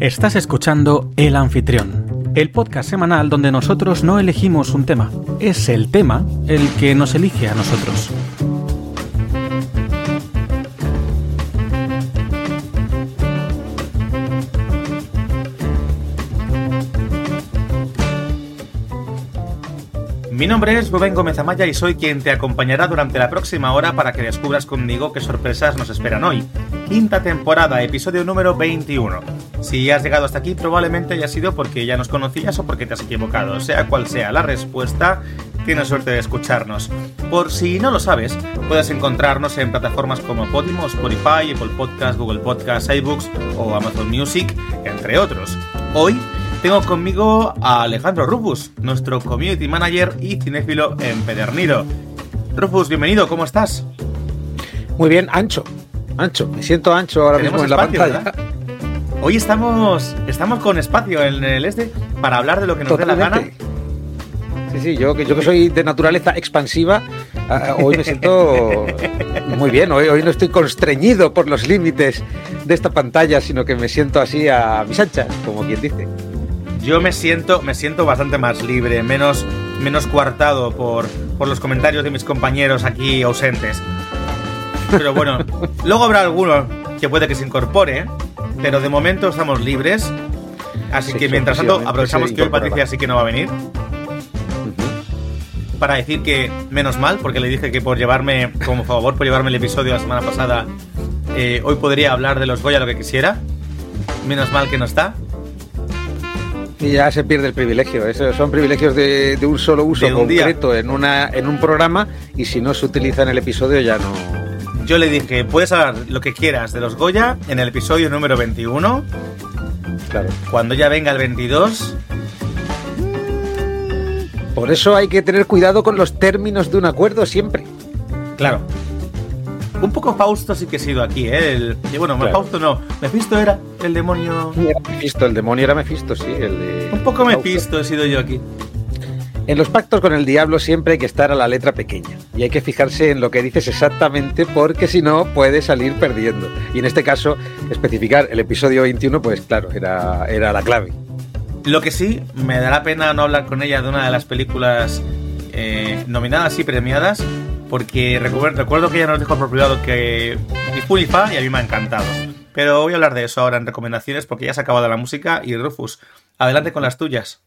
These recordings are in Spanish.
Estás escuchando El Anfitrión, el podcast semanal donde nosotros no elegimos un tema, es el tema el que nos elige a nosotros. Mi nombre es Rubén Gómez Amaya y soy quien te acompañará durante la próxima hora para que descubras conmigo qué sorpresas nos esperan hoy. Quinta temporada, episodio número 21. Si has llegado hasta aquí, probablemente haya sido porque ya nos conocías o porque te has equivocado. Sea cual sea la respuesta, tienes suerte de escucharnos. Por si no lo sabes, puedes encontrarnos en plataformas como Podimo, Spotify, Apple Podcasts, Google Podcasts, iBooks o Amazon Music, entre otros. Hoy tengo conmigo a Alejandro Rufus, nuestro community manager y cinéfilo empedernido. Rufus, bienvenido, ¿cómo estás? Muy bien, ancho, ancho, me siento ancho ahora mismo en la pantalla. Hoy estamos, estamos con espacio en el este para hablar de lo que nos dé la gana. Sí, sí, yo, yo que soy de naturaleza expansiva, hoy me siento muy bien, hoy, hoy no estoy constreñido por los límites de esta pantalla, sino que me siento así a mis anchas, como quien dice yo me siento, me siento bastante más libre, menos, menos coartado por, por los comentarios de mis compañeros aquí ausentes. Pero bueno, luego habrá alguno que puede que se incorpore, pero de momento estamos libres. Así que mientras tanto, aprovechamos que hoy Patricia sí que no va a venir. Para decir que menos mal, porque le dije que por llevarme, como favor, por llevarme el episodio la semana pasada, eh, hoy podría hablar de los Goya lo que quisiera. Menos mal que no está. Y ya se pierde el privilegio. Eso son privilegios de, un solo uso concreto en, una, en un programa y si no se utiliza en el episodio ya no. Yo le dije, puedes hablar lo que quieras de los Goya en el episodio número 21. Claro. Cuando ya venga el 22. Por eso hay que tener cuidado con los términos de un acuerdo siempre. Claro. Un poco Fausto sí que he sido aquí, ¿eh? El, y bueno, Fausto no. Mephisto era el demonio. Era Mephisto, el demonio era Mephisto, sí. El de Un poco Mephisto he sido yo aquí. En los pactos con el diablo siempre hay que estar a la letra pequeña y hay que fijarse en lo que dices exactamente porque si no puede salir perdiendo. Y en este caso, especificar el episodio 21, pues claro, era, era la clave. Lo que sí, me dará pena no hablar con ella de una de las películas eh, nominadas y premiadas, porque recuerdo, que ella nos dijo por privado que fa y a mí me ha encantado. Pero voy a hablar de eso ahora en recomendaciones porque ya se ha acabado la música y Rufus, adelante con las tuyas.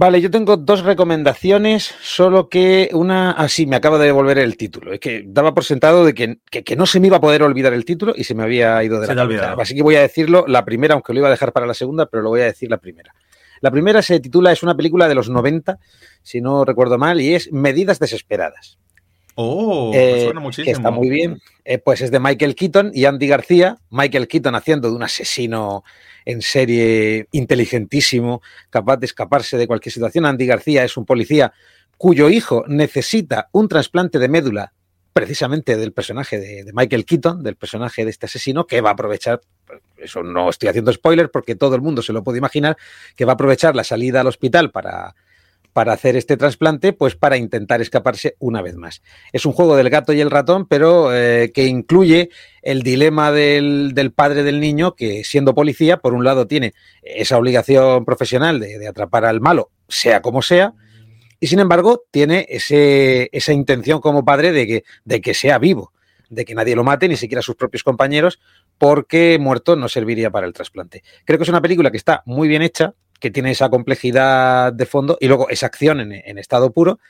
Vale, yo tengo dos recomendaciones, solo que una así ah, me acaba de devolver el título. Es que daba por sentado de que, no se me iba a poder olvidar el título y se me había ido de la cabeza. Así que voy a decirlo la primera, aunque lo iba a dejar para la segunda, pero lo voy a decir la primera. La primera se titula, es una película de los 90, si no recuerdo mal, y es Medidas Desesperadas. Oh, eh, suena muchísimo. está muy bien. Eh, pues es de Michael Keaton y Andy García. Michael Keaton haciendo de un asesino en serie inteligentísimo, capaz de escaparse de cualquier situación. Andy García es un policía cuyo hijo necesita un trasplante de médula precisamente del personaje de, Michael Keaton, del personaje de este asesino, que va a aprovechar, eso no estoy haciendo spoiler porque todo el mundo se lo puede imaginar, que va a aprovechar la salida al hospital para para hacer este trasplante, pues para intentar escaparse una vez más. Es un juego del gato y el ratón, pero eh, que incluye el dilema del, padre del niño, que siendo policía, por un lado tiene esa obligación profesional de, atrapar al malo, sea como sea, y sin embargo tiene ese, esa intención como padre de que, de que sea vivo, de que nadie lo mate, ni siquiera sus propios compañeros, porque muerto no serviría para el trasplante. Creo que es una película que está muy bien hecha, que tiene esa complejidad de fondo y luego esa acción en, estado puro.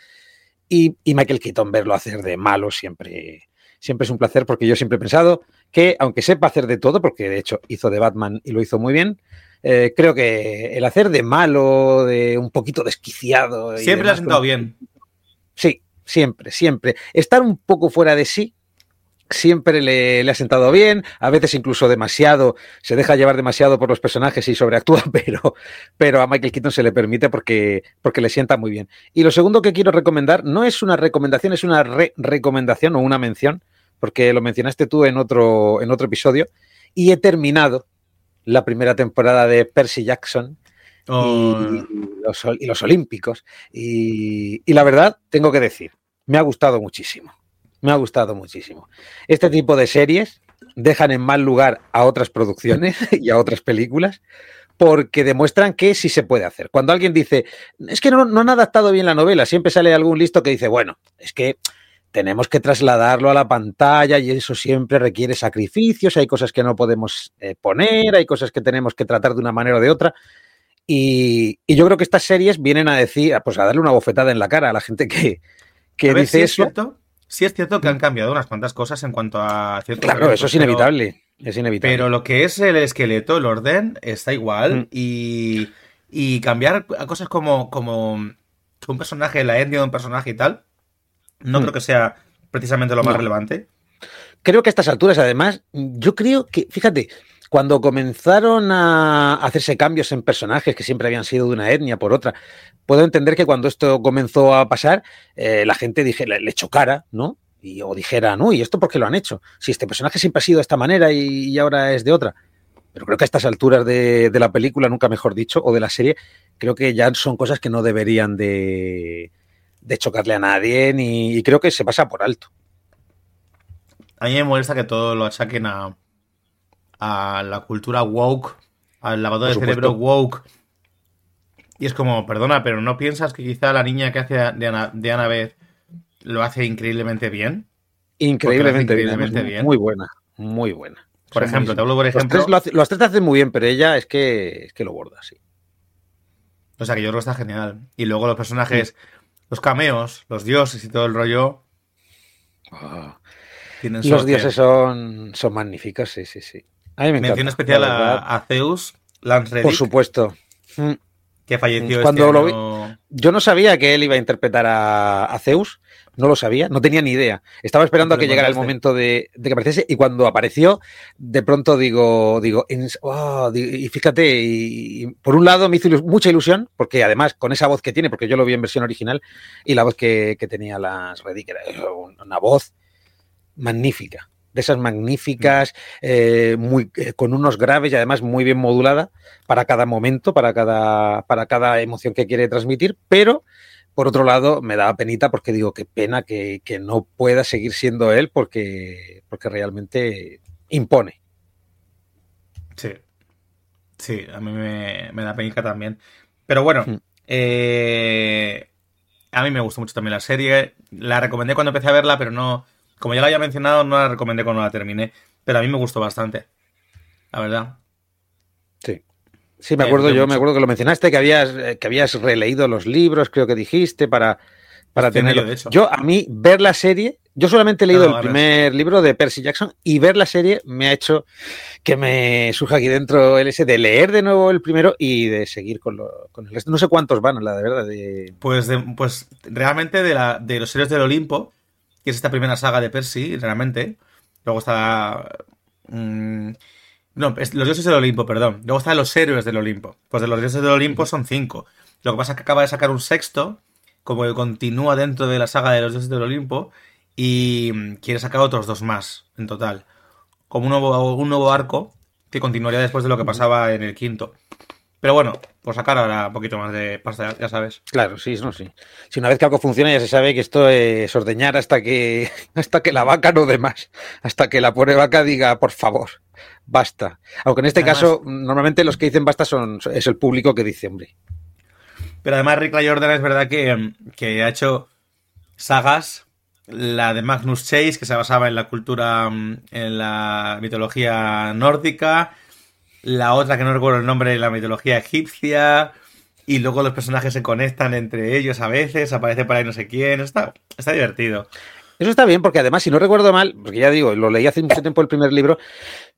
Y, Michael Keaton verlo hacer de malo siempre, siempre es un placer porque yo siempre he pensado que, aunque sepa hacer de todo, porque de hecho hizo de Batman y lo hizo muy bien, eh, creo que el hacer de malo, de un poquito desquiciado. Siempre lo ha sentado bien. Sí, siempre, siempre. Estar un poco fuera de sí siempre le, ha sentado bien, a veces incluso demasiado, se deja llevar demasiado por los personajes y sobreactúa, pero, pero a Michael Keaton se le permite porque, porque le sienta muy bien. Y lo segundo que quiero recomendar no es una recomendación, es una recomendación o una mención, porque lo mencionaste tú en otro, en otro episodio, y he terminado la primera temporada de Percy Jackson. Y, oh. los, y, los, Olímpicos. y la verdad, tengo que decir, me ha gustado muchísimo me ha gustado muchísimo. Este tipo de series dejan en mal lugar a otras producciones y a otras películas porque demuestran que sí se puede hacer. Cuando alguien dice, es que no, no han adaptado bien la novela, siempre sale algún listo que dice, bueno, es que tenemos que trasladarlo a la pantalla y eso siempre requiere sacrificios, hay cosas que no podemos eh, poner, hay cosas que tenemos que tratar de una manera o de otra. Y, y, yo creo que estas series vienen a decir, pues a darle una bofetada en la cara a la gente que, que dice eso. Es cierto, sí es cierto que han cambiado unas cuantas cosas en cuanto a ciertos Claro, eso es pero- inevitable. Es inevitable. Pero lo que es el esqueleto, el orden, está igual. Mm. Y, y cambiar a cosas como, como un personaje, la etnia de un personaje y tal, no Mm. creo que sea precisamente lo más No. relevante. creo que a estas alturas, además, yo creo que, fíjate, cuando comenzaron a hacerse cambios en personajes que siempre habían sido de una etnia por otra, puedo entender que cuando esto comenzó a pasar, eh, la gente dije, le, chocara, ¿no? Y, o dijera, no, ¿y esto por qué lo han hecho? Si este personaje siempre ha sido de esta manera y, ahora es de otra. Pero creo que a estas alturas de, de la película, nunca mejor dicho, o de la serie, creo que ya son cosas que no deberían de, de chocarle a nadie ni, y creo que se pasa por alto. A mí me molesta que todo lo achaquen a, a la cultura woke, al lavado de cerebro woke. Y es como, perdona, pero ¿no piensas que quizá la niña que hace de Ana, de Annabeth lo hace increíblemente bien? Increíblemente, además, bien. Muy buena, muy buena. Por Son ejemplo, te hablo por Los ejemplo. tres, lo hace- los tres hacen muy bien, pero ella es que, es que lo borda, sí. O sea que yo creo que está genial. Y luego los personajes, los cameos, los dioses y todo el rollo su Los dioses son, son magníficos, sí, sí, sí. A mí me encanta. Mención especial a, a Zeus Lance Por Reddick, supuesto. Mm. que falleció Cuando este lo vi-. Yo no sabía que él iba a interpretar a, a Zeus, no lo sabía, no tenía ni idea. Estaba esperando a que llegara el momento de, de que apareciese y cuando apareció, de pronto digo, digo, oh, y fíjate, y, y por un lado me hizo ilus- mucha ilusión, porque además con esa voz que tiene, porque yo lo vi en versión original, y la voz que, que tenía las Reddick era una voz magnífica, de esas magníficas, eh, muy, eh, con unos graves y además muy bien modulada para cada momento, para cada, para cada emoción que quiere transmitir, pero por otro lado me daba penita porque digo, qué pena que, que no pueda seguir siendo él porque, porque realmente impone. Sí. Sí, a mí me, me da penica también. Pero bueno, Mm. eh, a mí me gustó mucho también la serie. La recomendé cuando empecé a verla, pero no. Como ya la había mencionado, no la recomendé cuando la terminé. Pero a mí me gustó bastante. La verdad. Sí. Sí, me acuerdo yo, mucho. me acuerdo que lo mencionaste, que habías, eh, que habías releído los libros, creo que dijiste, para, para Estoy tenerlo. ello, de hecho. Yo, a mí, ver la serie, yo solamente he leído No, el primer libro de Percy Jackson y ver la serie me ha hecho que me surja aquí dentro el ese de leer de nuevo el primero y de seguir con, lo- con el resto. No sé cuántos van, la de verdad. De... Pues, de- pues realmente de, la, de los héroes del Olimpo, que es esta primera saga de Percy, realmente. Luego está. mm, no, es los dioses del Olimpo, perdón. Luego están los héroes del Olimpo. Pues de los dioses del Olimpo son cinco. Lo que pasa es que acaba de sacar un sexto, como que continúa dentro de la saga de los dioses del Olimpo, y mm, quiere sacar otros dos más en total. Como un nuevo, un nuevo arco que continuaría después de lo que pasaba en el quinto. Pero bueno, por sacar ahora un poquito más de pasta, ya sabes. Claro, sí, no, sí. Si una vez que algo funciona ya se sabe que esto es ordeñar hasta que, hasta que la vaca no dé más. Hasta que la pobre vaca diga, por favor, basta. Aunque en este Además- caso, normalmente los que dicen basta son, es el público que dice, hombre. Pero además Rick Jordan es verdad que, que ha hecho sagas, la de Magnus Chase, que se basaba en la cultura, en la mitología nórdica, la otra que no recuerdo el nombre, en la mitología egipcia, y luego los personajes se conectan entre ellos a veces, aparece por ahí no sé quién, está, está divertido. Eso está bien, porque además, si no recuerdo mal, porque ya digo, lo leí hace mucho tiempo el primer libro,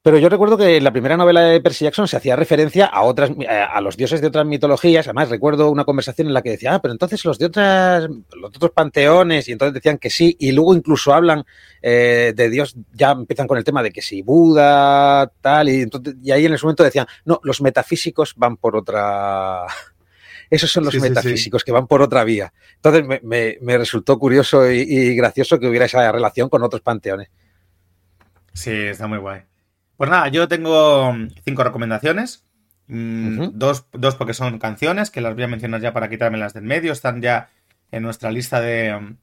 pero yo recuerdo que en la primera novela de Percy Jackson se hacía referencia a otras, eh, a los dioses de otras mitologías. Además, recuerdo una conversación en la que decía, ah, pero entonces los de otras, los otros panteones, y entonces decían que sí, y luego incluso hablan eh, de Dios, ya empiezan con el tema de que si Buda, tal, y, entonces, y ahí en ese momento decían, no, los metafísicos van por otra. Esos son los Sí, sí, sí. metafísicos que van por otra vía. Entonces me, me- me resultó curioso y, y gracioso que hubiera esa relación con otros panteones. Sí, está muy guay. Pues nada, yo tengo mm, cinco recomendaciones. Mm, dos, dos porque son canciones, que las voy a mencionar ya para quitármelas del medio. Están ya en nuestra lista de mm,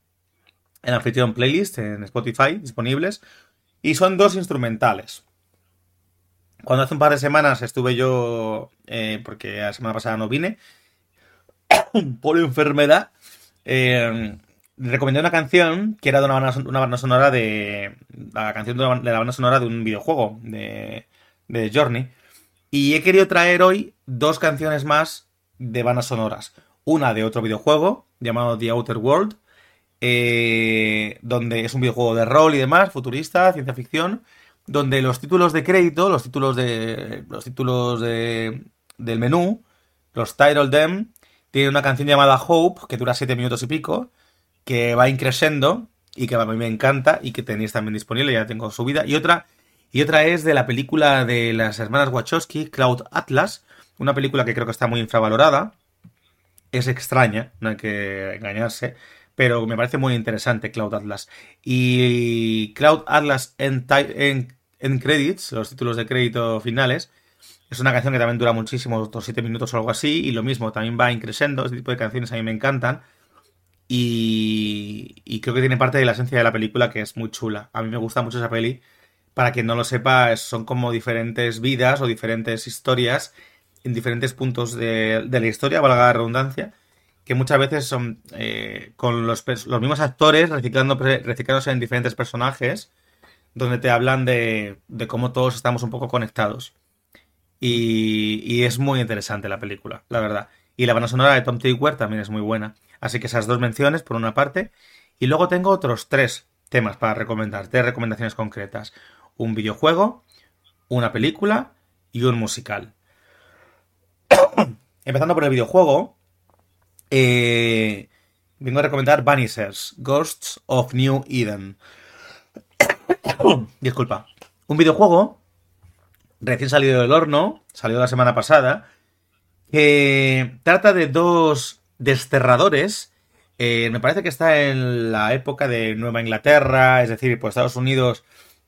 en anfitrión playlist en Spotify disponibles. Y son dos instrumentales. cuando hace un par de semanas estuve yo, eh, porque la semana pasada no vine, por enfermedad, eh, recomendé una canción que era de una banda, sonora de. La canción de la, banda sonora de un videojuego de, de Journey. Y he querido traer hoy dos canciones más de bandas sonoras. Una de otro videojuego llamado The Outer World, eh, donde es un videojuego de rol y demás, futurista, ciencia ficción, donde los títulos de crédito, los títulos de los títulos de, del menú, los title them, tiene una canción llamada Hope que dura 7 minutos y pico que va increciendo y que a mí me encanta y que tenéis también disponible, ya tengo subida. Y otra, y otra es de la película de las hermanas Wachowski, Cloud Atlas, una película que creo que está muy infravalorada. Es extraña, no hay que engañarse, pero me parece muy interesante Cloud Atlas. Y Cloud Atlas en, en, credits, los títulos de crédito finales, es una canción que también dura muchísimo, otros 7 minutos o algo así, y lo mismo, también va increciendo, este tipo de canciones a mí me encantan. Y, creo que tiene parte de la esencia de la película que es muy chula. A mí me gusta mucho esa peli. Para quien no lo sepa, son como diferentes vidas o diferentes historias en diferentes puntos de, la historia, valga la redundancia, que muchas veces son eh, con los, mismos actores reciclando, reciclándose en diferentes personajes, donde te hablan de, cómo todos estamos un poco conectados. Y, y, es muy interesante la película, la verdad. Y la banda sonora de Tom Tykwer también es muy buena. Así que esas dos menciones por una parte. Y luego tengo otros tres temas para recomendar, tres recomendaciones concretas. Un videojuego, una película y un musical. Empezando por el videojuego, eh, vengo a recomendar Vanishers, Ghosts of New Eden. Disculpa. Un videojuego recién salido del horno, salió la semana pasada, que trata de dos desterradores. Eh, me parece que está en la época de Nueva Inglaterra, es decir, pues Estados Unidos,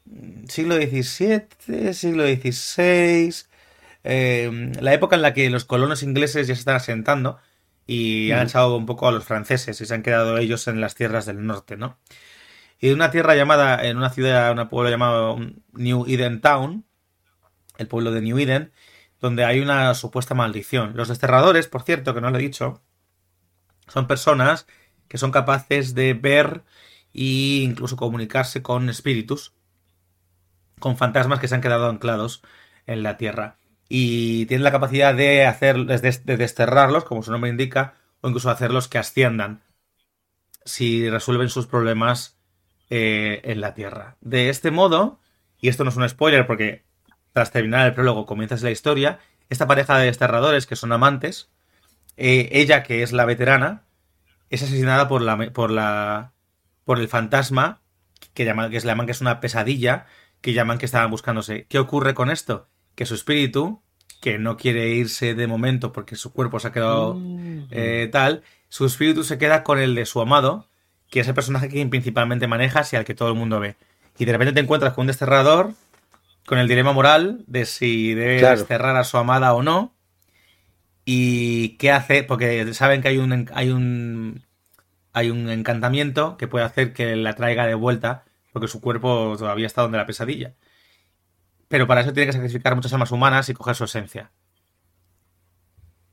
mm, siglo XVII, siglo XVI, eh, la época en la que los colonos ingleses ya se están asentando y han echado un poco a los franceses y se han quedado ellos en las tierras del norte, ¿no? Y una tierra llamada, en una ciudad, un pueblo llamado New Eden Town, el pueblo de New Eden, donde hay una supuesta maldición. Los desterradores, por cierto, que no lo he dicho, son personas que son capaces de ver e incluso comunicarse con espíritus, con fantasmas que se han quedado anclados en la tierra. Y tienen la capacidad de hacer, de desterrarlos, como su nombre indica, o incluso hacerlos que asciendan si resuelven sus problemas eh, en la tierra. De este modo, y esto no es un spoiler porque tras terminar el prólogo comienzas la historia, esta pareja de desterradores que son amantes, eh, ella, que es la veterana, es asesinada por la, por la, por el fantasma que llaman, que llaman que es una pesadilla, que llaman que estaban buscándose. ¿Qué ocurre con esto? Que su espíritu, que no quiere irse de momento porque su cuerpo se ha quedado mm. eh, tal, su espíritu se queda con el de su amado, que es el personaje que principalmente manejas y al que todo el mundo ve. Y de repente te encuentras con un desterrador, con el dilema moral de si debe desterrar a su amada o no ¿Y qué hace? Porque saben que hay un, hay un, hay un encantamiento que puede hacer que la traiga de vuelta, porque su cuerpo todavía está donde la pesadilla. Pero para eso tiene que sacrificar muchas almas humanas y coger su esencia.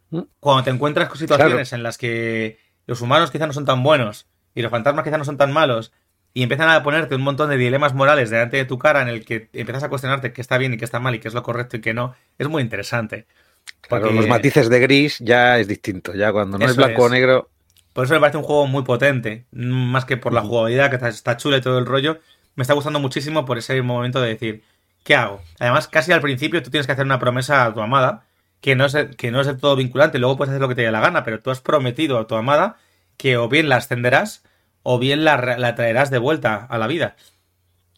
¿Mm? Cuando te encuentras con situaciones en las que los humanos quizás no son tan buenos y los fantasmas quizás no son tan malos y empiezan a ponerte un montón de dilemas morales delante de tu cara en el que empiezas a cuestionarte qué está bien y qué está mal y qué es lo correcto y qué no, es muy interesante. Claro, los matices de gris ya es distinto, ya cuando no es blanco o negro. Por eso me parece un juego muy potente, más que por la jugabilidad, que está chula y todo el rollo. Me está gustando muchísimo por ese momento de decir, ¿qué hago? Además, casi al principio tú tienes que hacer una promesa a tu amada, que no es, que no es del todo vinculante, luego puedes hacer lo que te dé la gana, pero tú has prometido a tu amada que o bien la ascenderás o bien la, la traerás de vuelta a la vida.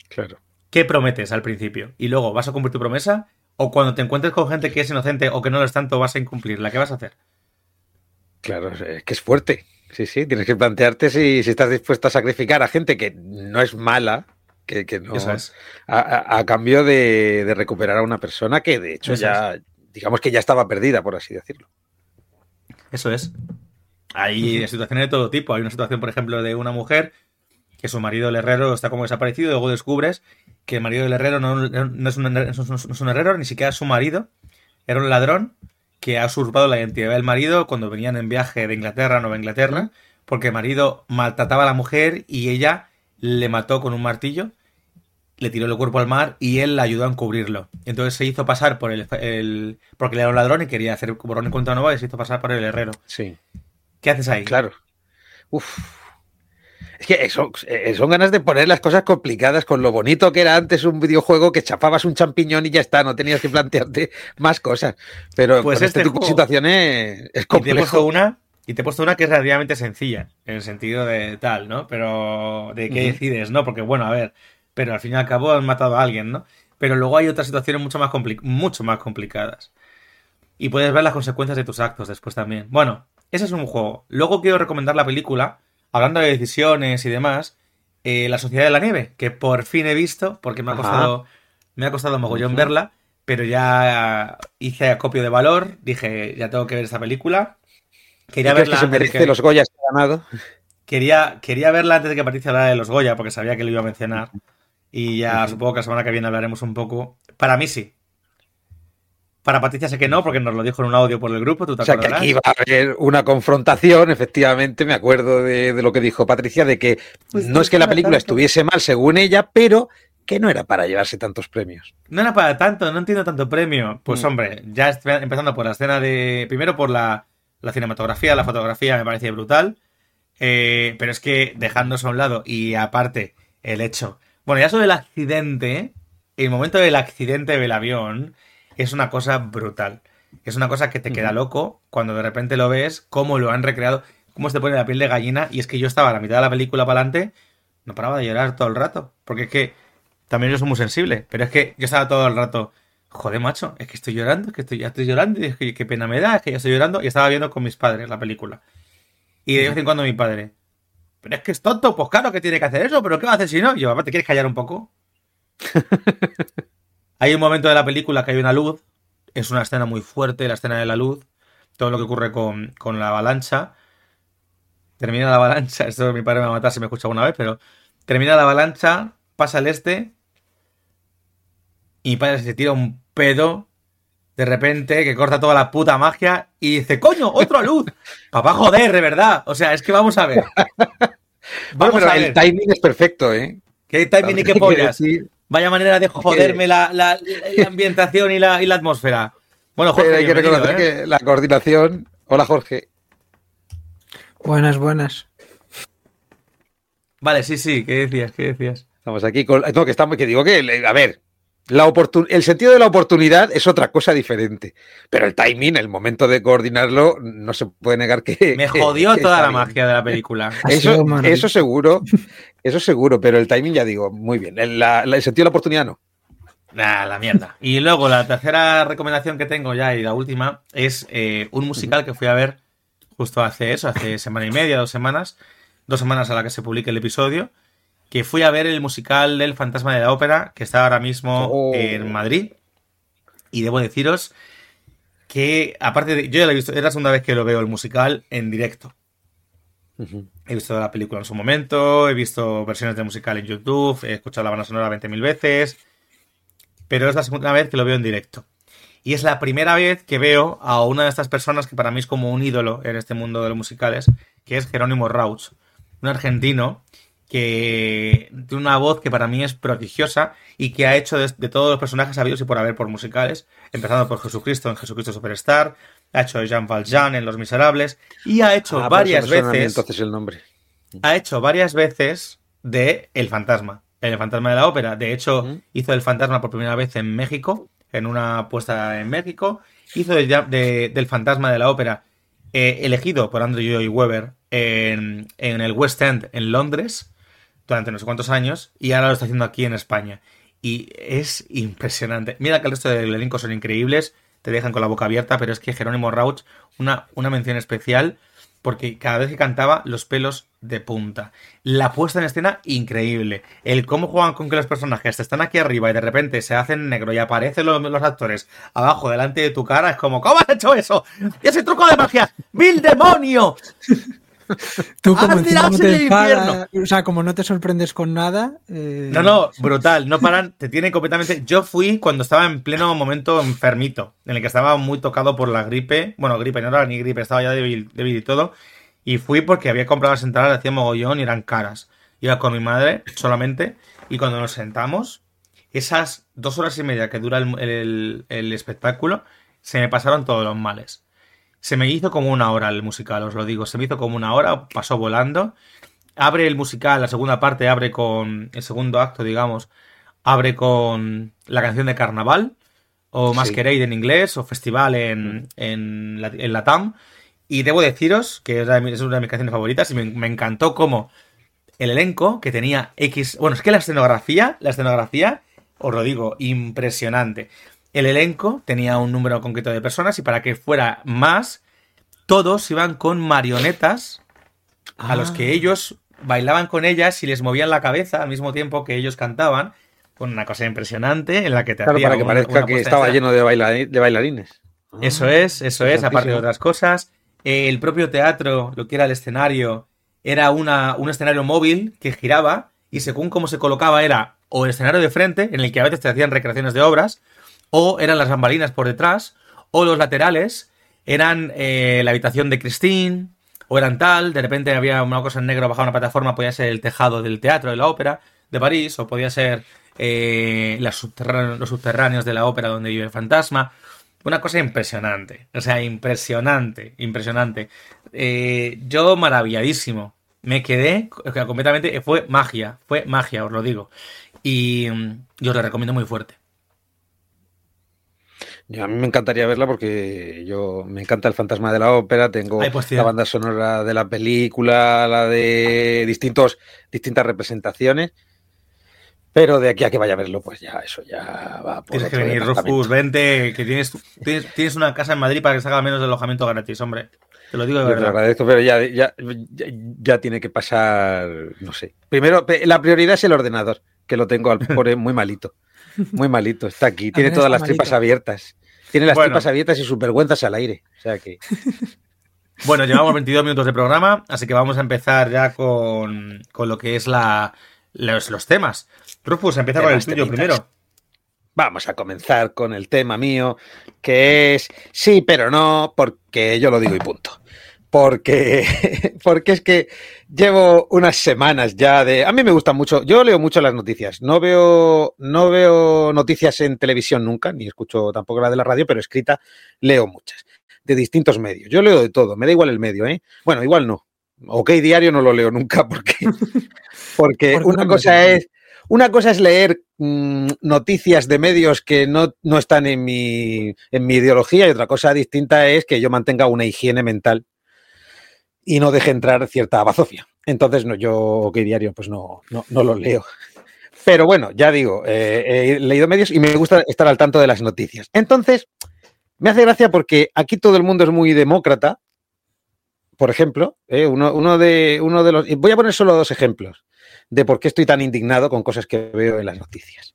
Claro. ¿Qué prometes al principio? Y luego vas a cumplir tu promesa o cuando te encuentres con gente que es inocente o que no lo es tanto, vas a incumplirla. ¿Qué vas a hacer? Claro, es que es fuerte. Sí, sí, tienes que plantearte si, estás dispuesto a sacrificar a gente que no es mala, que, no es. A, cambio de, recuperar a una persona que de hecho ya, digamos que ya estaba perdida, por así decirlo. Eso es. Hay situaciones de todo tipo. Hay una situación, por ejemplo, de una mujer que su marido el herrero está como desaparecido y luego descubres que el marido del herrero no, no es, un, no es un herrero, ni siquiera es su marido, era un ladrón que ha usurpado la identidad del marido cuando venían en viaje de Inglaterra a Nueva Inglaterra, porque el marido maltrataba a la mujer y ella le mató con un martillo, le tiró el cuerpo al mar y él la ayudó a encubrirlo. Entonces se hizo pasar por el, porque le era un ladrón y quería hacer borrón en cuenta nueva y se hizo pasar por el herrero. Sí. ¿Qué haces ahí? Claro. Uf. Es que son, eh, son, ganas de poner las cosas complicadas con lo bonito que era antes un videojuego que chapabas un champiñón y ya está, no tenías que plantearte más cosas. Pero pues este, tipo de situaciones es complejo. Y te he puesto una, y te he puesto una que es relativamente sencilla, en el sentido de tal, ¿no? Pero de qué decides, ¿no? Porque bueno, a ver, pero al fin y al cabo han matado a alguien, ¿no? Pero luego hay otras situaciones mucho más, mucho más complicadas. Y puedes ver las consecuencias de tus actos después también. Bueno, ese es un juego. Luego quiero recomendar la película hablando de decisiones y demás, eh, La Sociedad de la Nieve, que por fin he visto, porque me ha costado, me ha costado mogollón verla, pero ya hice acopio de valor, dije, ya tengo que ver esta película. Quería verla. Que se merece los Goya que ha ganado? Quería, quería verla antes de que Patricia hablara de los Goya, porque sabía que lo iba a mencionar. Y ya supongo que la semana que viene hablaremos un poco. Para mí sí, para Patricia sé que no, porque nos lo dijo en un audio por el grupo, tú te O sea, que aquí iba a haber una confrontación, efectivamente, me acuerdo de, lo que dijo Patricia, de que pues no es que la película estuviese mal según ella, pero que no era para llevarse tantos premios. No era para tanto, no entiendo tanto premio. Pues mm. hombre, ya empezando por la escena de... Primero por la, cinematografía, la fotografía me parece brutal, eh, pero es que dejándose a un lado y aparte el hecho... Bueno, ya sobre el accidente, el momento del accidente del avión es una cosa brutal. Es una cosa que te queda loco cuando de repente lo ves, cómo lo han recreado, cómo se te pone la piel de gallina. Y es que yo estaba a la mitad de la película para adelante, no paraba de llorar todo el rato. Porque es que también yo soy muy sensible, pero es que yo estaba todo el rato, joder, macho, es que estoy llorando, es que estoy, ya estoy llorando, y es que qué pena me da, es que ya estoy llorando. Y estaba viendo con mis padres la película. Y de vez en cuando mi padre, pero es que es tonto, pues claro que tiene que hacer eso, pero ¿qué va a hacer si no? Y yo, ¿te quieres callar un poco? Hay un momento de la película que hay una luz, es una escena muy fuerte, la escena de la luz, todo lo que ocurre con, la avalancha. Termina la avalancha, esto mi padre me va a matar si me escucha alguna vez, pero termina la avalancha, pasa el este, y mi padre se tira un pedo de repente que corta toda la puta magia y dice, coño, otra luz. Papá, joder, de verdad. O sea, es que vamos a ver. Vamos a ver. el timing es perfecto, ¿eh? ¿Qué timing y qué pollas? Vaya manera de joderme la, ambientación y la, atmósfera. Bueno, Jorge, hay que reconocer ¿eh? que la coordinación. Hola, Jorge. Buenas, buenas. Vale, sí, sí, ¿qué decías? ¿Qué decías? Estamos aquí con. No, que estamos, que digo que, a ver, el sentido de la oportunidad es otra cosa diferente, pero el timing, el momento de coordinarlo, no se puede negar que... Me jodió toda la magia de la película. Eso, eso seguro, eso seguro, pero el timing ya digo, muy bien. El, sentido de la oportunidad no. Nah, la mierda. Y luego la tercera recomendación que tengo ya y la última es eh, un musical que fui a ver justo hace eso, hace semana y media, dos semanas, dos semanas a la que se publique el episodio que fui a ver el musical del Fantasma de la Ópera, que está ahora mismo oh. en Madrid. Y debo deciros que, aparte de. Yo ya lo he visto, es la segunda vez que lo veo el musical en directo. He visto la película en su momento, he visto versiones de musical en YouTube, he escuchado la banda sonora 20.000 veces. Pero es la segunda vez que lo veo en directo. Y es la primera vez que veo a una de estas personas que para mí es como un ídolo en este mundo de los musicales, que es Jerónimo Rauch, un argentino que tiene una voz que para mí es prodigiosa y que ha hecho de, todos los personajes habidos y por haber por musicales, empezando por Jesucristo en Jesucristo Superstar, ha hecho Jean Valjean en Los Miserables y ha hecho ah, varias veces entonces el nombre. Ha hecho varias veces de El Fantasma, El Fantasma de la Ópera. De hecho, hizo El Fantasma por primera vez en México, en una puesta en México. Hizo del Fantasma de la Ópera eh, elegido por Andrew Lloyd Webber en, en el West End en Londres durante no sé cuántos años y ahora lo está haciendo aquí en España. Y es impresionante. Mira que el resto del elenco son increíbles, te dejan con la boca abierta, pero es que Jerónimo Rauch, una, una mención especial, porque cada vez que cantaba, los pelos de punta. La puesta en escena, increíble. El cómo juegan con que los personajes están aquí arriba y de repente se hacen negro y aparecen los, los actores abajo, delante de tu cara, es como, ¿cómo has hecho eso? ¡Ese truco de magia! ¡Mil demonio! Tú como ¡Ah, encima no te o sea, como no te sorprendes con nada. eh, No, no, brutal, no paran, te tienen completamente... Yo fui cuando estaba en pleno momento enfermito, en el que estaba muy tocado por la gripe, bueno, gripe, no era ni gripe, estaba ya débil, débil y todo, y fui porque había comprado las entradas, hacía mogollón y eran caras. Iba con mi madre solamente, y cuando nos sentamos, esas dos horas y media que dura el, el- el espectáculo, se me pasaron todos los males. Se me hizo como una hora el musical, os lo digo, se me hizo como una hora, pasó volando. Abre el musical, la segunda parte abre con el segundo acto, digamos, abre con la canción de Carnaval, o Sí. Masquerade en inglés, o Festival en, en, la- en Latam. Y debo deciros que es una de mis, es una de mis canciones favoritas y me, me encantó como el elenco que tenía X. Bueno, es que la escenografía, la escenografía, os lo digo, impresionante. El elenco tenía un número concreto de personas y para que fuera más, todos iban con marionetas a los que Ah. ellos bailaban con ellas y les movían la cabeza al mismo tiempo que ellos cantaban. Con una cosa impresionante en la que te Claro, hacía para que una- parezca una que estaba lleno de, baila- de bailarines. Eso Ah, es, eso es, aparte de otras cosas. Eh, el propio teatro, lo que era el escenario, era una, un escenario móvil que giraba y según cómo se colocaba era o el escenario de frente, en el que a veces te hacían recreaciones de obras, o eran las bambalinas por detrás, o los laterales eran eh, la habitación de Christine, o eran tal, de repente había una cosa en negro bajaba una plataforma, podía ser el tejado del teatro de la ópera de París, o podía ser eh, los subterráneos de la ópera donde vive el fantasma. Una cosa impresionante, o sea, impresionante, impresionante. Eh, yo maravilladísimo, me quedé completamente, fue magia, fue magia, os lo digo. Y mm, yo lo recomiendo muy fuerte. Yo, a mí me encantaría verla porque yo me encanta el fantasma de la ópera, tengo Ay, pues, la banda sonora de la película, la de distintos, distintas representaciones. Pero de aquí a que vaya a verlo, pues ya, eso ya va por Tienes que venir. Rufus, vente, que tienes, tienes, tienes una casa en Madrid para que salga menos de alojamiento gratis, hombre. Te lo digo de Yo te lo verdad. agradezco, pero ya, ya, ya, ya tiene que pasar, no sé. Primero, la prioridad es el ordenador, que lo tengo al pobre muy malito. Muy malito, está aquí. Tiene todas las tripas abiertas. Tiene las Bueno. tripas abiertas y sus vergüenzas al aire. O sea que. Bueno, llevamos 22 minutos de programa, así que vamos a empezar ya con, con lo que es la, los, los temas. Rufus, empieza con el tuyo temitas. primero. Vamos a comenzar con el tema mío, que es sí, pero no, porque yo lo digo y punto. Porque, porque es que llevo unas semanas ya de. A mí me gustan mucho. Yo leo mucho las noticias. No veo, no veo noticias en televisión nunca, ni escucho tampoco la de la radio, pero escrita leo muchas. De distintos medios. Yo leo de todo, me da igual el medio, ¿eh? Bueno, igual no. OK Diario no lo leo nunca porque, porque Porque una cosa es una cosa es leer mm, noticias de medios que no, no están en mi, en mi ideología y otra cosa distinta es que yo mantenga una higiene mental y no deje entrar cierta bazofia. Entonces, no, yo, OK Diario, pues no, no, no lo leo. Pero bueno, ya digo, eh, he leído medios y me gusta estar al tanto de las noticias. Entonces, me hace gracia porque aquí todo el mundo es muy demócrata. Por ejemplo, eh, uno, uno de, uno de los. Voy a poner solo dos ejemplos de por qué estoy tan indignado con cosas que veo en las noticias.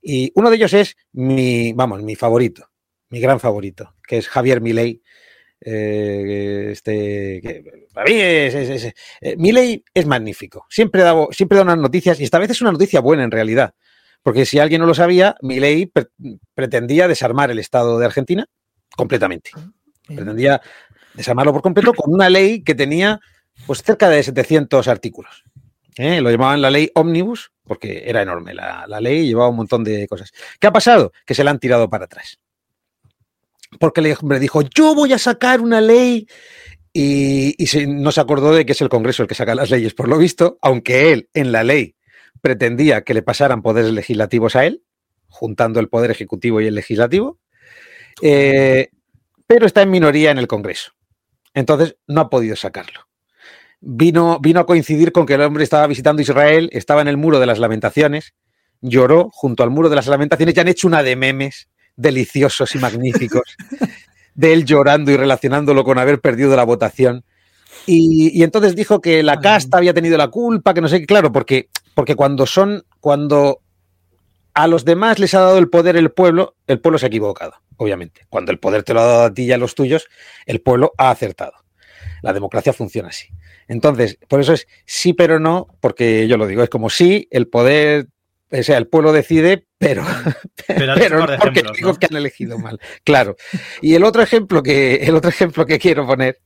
Y uno de ellos es mi, vamos, mi favorito, mi gran favorito, que es Javier Milei. Eh, este, que para mí es, es- es- eh, es magnífico. Siempre da, siempre da unas noticias y esta vez es una noticia buena en realidad. Porque si alguien no lo sabía, Milei pre- pretendía desarmar el Estado de Argentina completamente. Pretendía desarmarlo por completo con una ley que tenía pues cerca de 700 artículos. ¿eh? Lo llamaban la ley Omnibus porque era enorme la, la ley y llevaba un montón de cosas. ¿Qué ha pasado? Que se la han tirado para atrás. Porque el hombre dijo, yo voy a sacar una ley y, no se acordó de que es el Congreso el que saca las leyes, por lo visto, aunque él en la ley pretendía que le pasaran poderes legislativos a él, juntando el poder ejecutivo y el legislativo, eh, pero está en minoría en el Congreso. Entonces no ha podido sacarlo. Vino, vino a coincidir con que el hombre estaba visitando Israel, estaba en el muro de las lamentaciones, lloró junto al muro de las lamentaciones y han hecho una de memes deliciosos y magníficos de él llorando y relacionándolo con haber perdido la votación. Y, y entonces dijo que la casta había tenido la culpa, que no sé qué, claro, porque, porque cuando son, cuando a los demás les ha dado el poder el pueblo, el pueblo se ha equivocado, obviamente. Cuando el poder te lo ha dado a ti y a los tuyos, el pueblo ha acertado. La democracia funciona así. Entonces, por eso es sí pero no, porque yo lo digo, es como sí, el poder, o sea, el pueblo decide, pero, Pero, pero no por porque ejemplos, digo ¿no? que han elegido mal. Claro. Y el otro ejemplo que, el otro ejemplo que quiero poner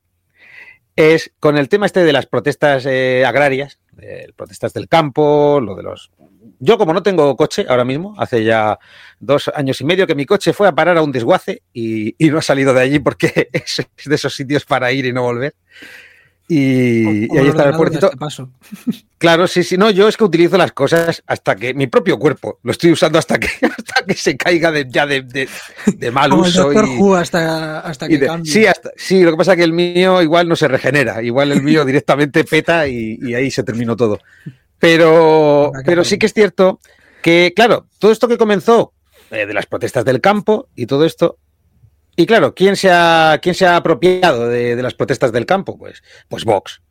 es con el tema este de las protestas eh, agrarias, eh, protestas del campo, lo de los. Yo, como no tengo coche ahora mismo, hace ya dos años y medio que mi coche fue a parar a un desguace y, y no ha salido de allí porque es de esos sitios para ir y no volver. Y, ahí el está el puertito. este paso. Claro, sí, sí. No, yo es que utilizo las cosas hasta que mi propio cuerpo lo estoy usando hasta que, hasta que se caiga de, ya de, de- de mal Como el uso. Doctor y- hasta, hasta que cambie. sí, hasta, sí, lo que pasa es que el mío igual no se regenera, igual el mío directamente peta y, y ahí se terminó todo. Pero, pero sí que es cierto que, claro, todo esto que comenzó eh, de las protestas del campo y todo esto, y claro, ¿quién se ha, quién se ha apropiado de, de las protestas del campo? Pues, pues Vox.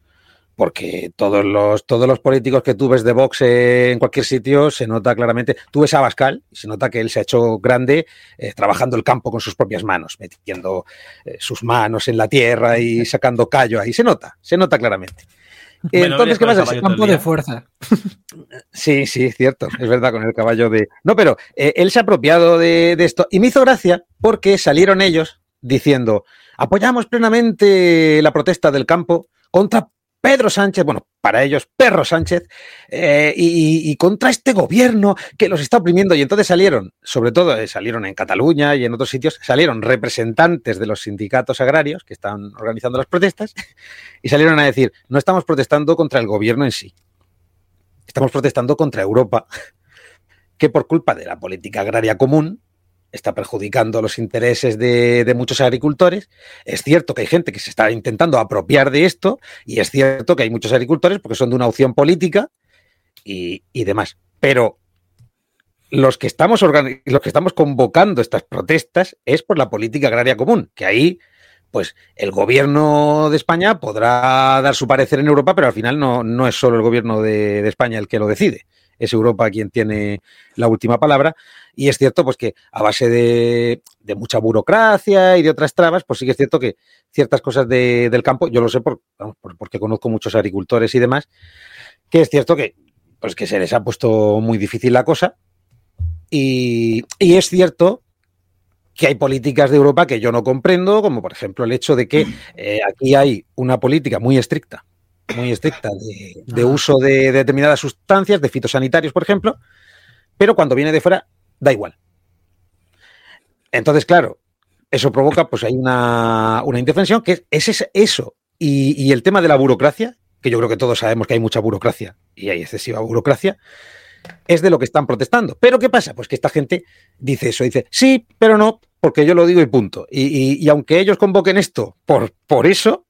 Porque todos los, todos los políticos que tú ves de Vox en cualquier sitio se nota claramente. Tú ves a Bascal y se nota que él se ha hecho grande eh, trabajando el campo con sus propias manos, metiendo eh, sus manos en la tierra y sacando callo ahí. Se nota, se nota claramente. Entonces, ¿qué pasa? el Campo de fuerza. Sí, sí, cierto, es verdad, con el caballo de... No, pero eh, él se ha apropiado de, de esto y me hizo gracia porque salieron ellos diciendo, apoyamos plenamente la protesta del campo contra Pedro Sánchez, bueno, para ellos Perro Sánchez, eh, y, contra este gobierno que los está oprimiendo. Y entonces salieron, sobre todo eh, salieron en Cataluña y en otros sitios, salieron representantes de los sindicatos agrarios que están organizando las protestas y salieron a decir, no estamos protestando contra el gobierno en sí, estamos protestando contra Europa, que por culpa de la política agraria común está perjudicando los intereses de, muchos agricultores. Es cierto que hay gente que se está intentando apropiar de esto y es cierto que hay muchos agricultores porque son de una opción política y, demás. Pero los que, estamos los que estamos convocando estas protestas es por la política agraria común, que ahí pues el gobierno de España podrá dar su parecer en Europa, pero al final no, no es solo el gobierno de, España el que lo decide. Es Europa quien tiene la última palabra. Y es cierto, pues, que a base de, mucha burocracia y de otras trabas, pues sí que es cierto que ciertas cosas de, del campo, yo lo sé por, porque conozco muchos agricultores y demás, que es cierto que, pues, que se les ha puesto muy difícil la cosa. Y, y es cierto que hay políticas de Europa que yo no comprendo, como por ejemplo el hecho de que eh, aquí hay una política muy estricta, muy estricta de, de uso de, de, determinadas sustancias, de fitosanitarios, por ejemplo, pero cuando viene de fuera, da igual. Entonces, claro, eso provoca, pues hay una, una indefensión que es, es eso. Y, y, el tema de la burocracia, que yo creo que todos sabemos que hay mucha burocracia y hay excesiva burocracia, es de lo que están protestando. Pero ¿qué pasa? Pues que esta gente dice eso, dice, sí, pero no, porque yo lo digo y punto. Y, y, y aunque ellos convoquen esto por, por eso,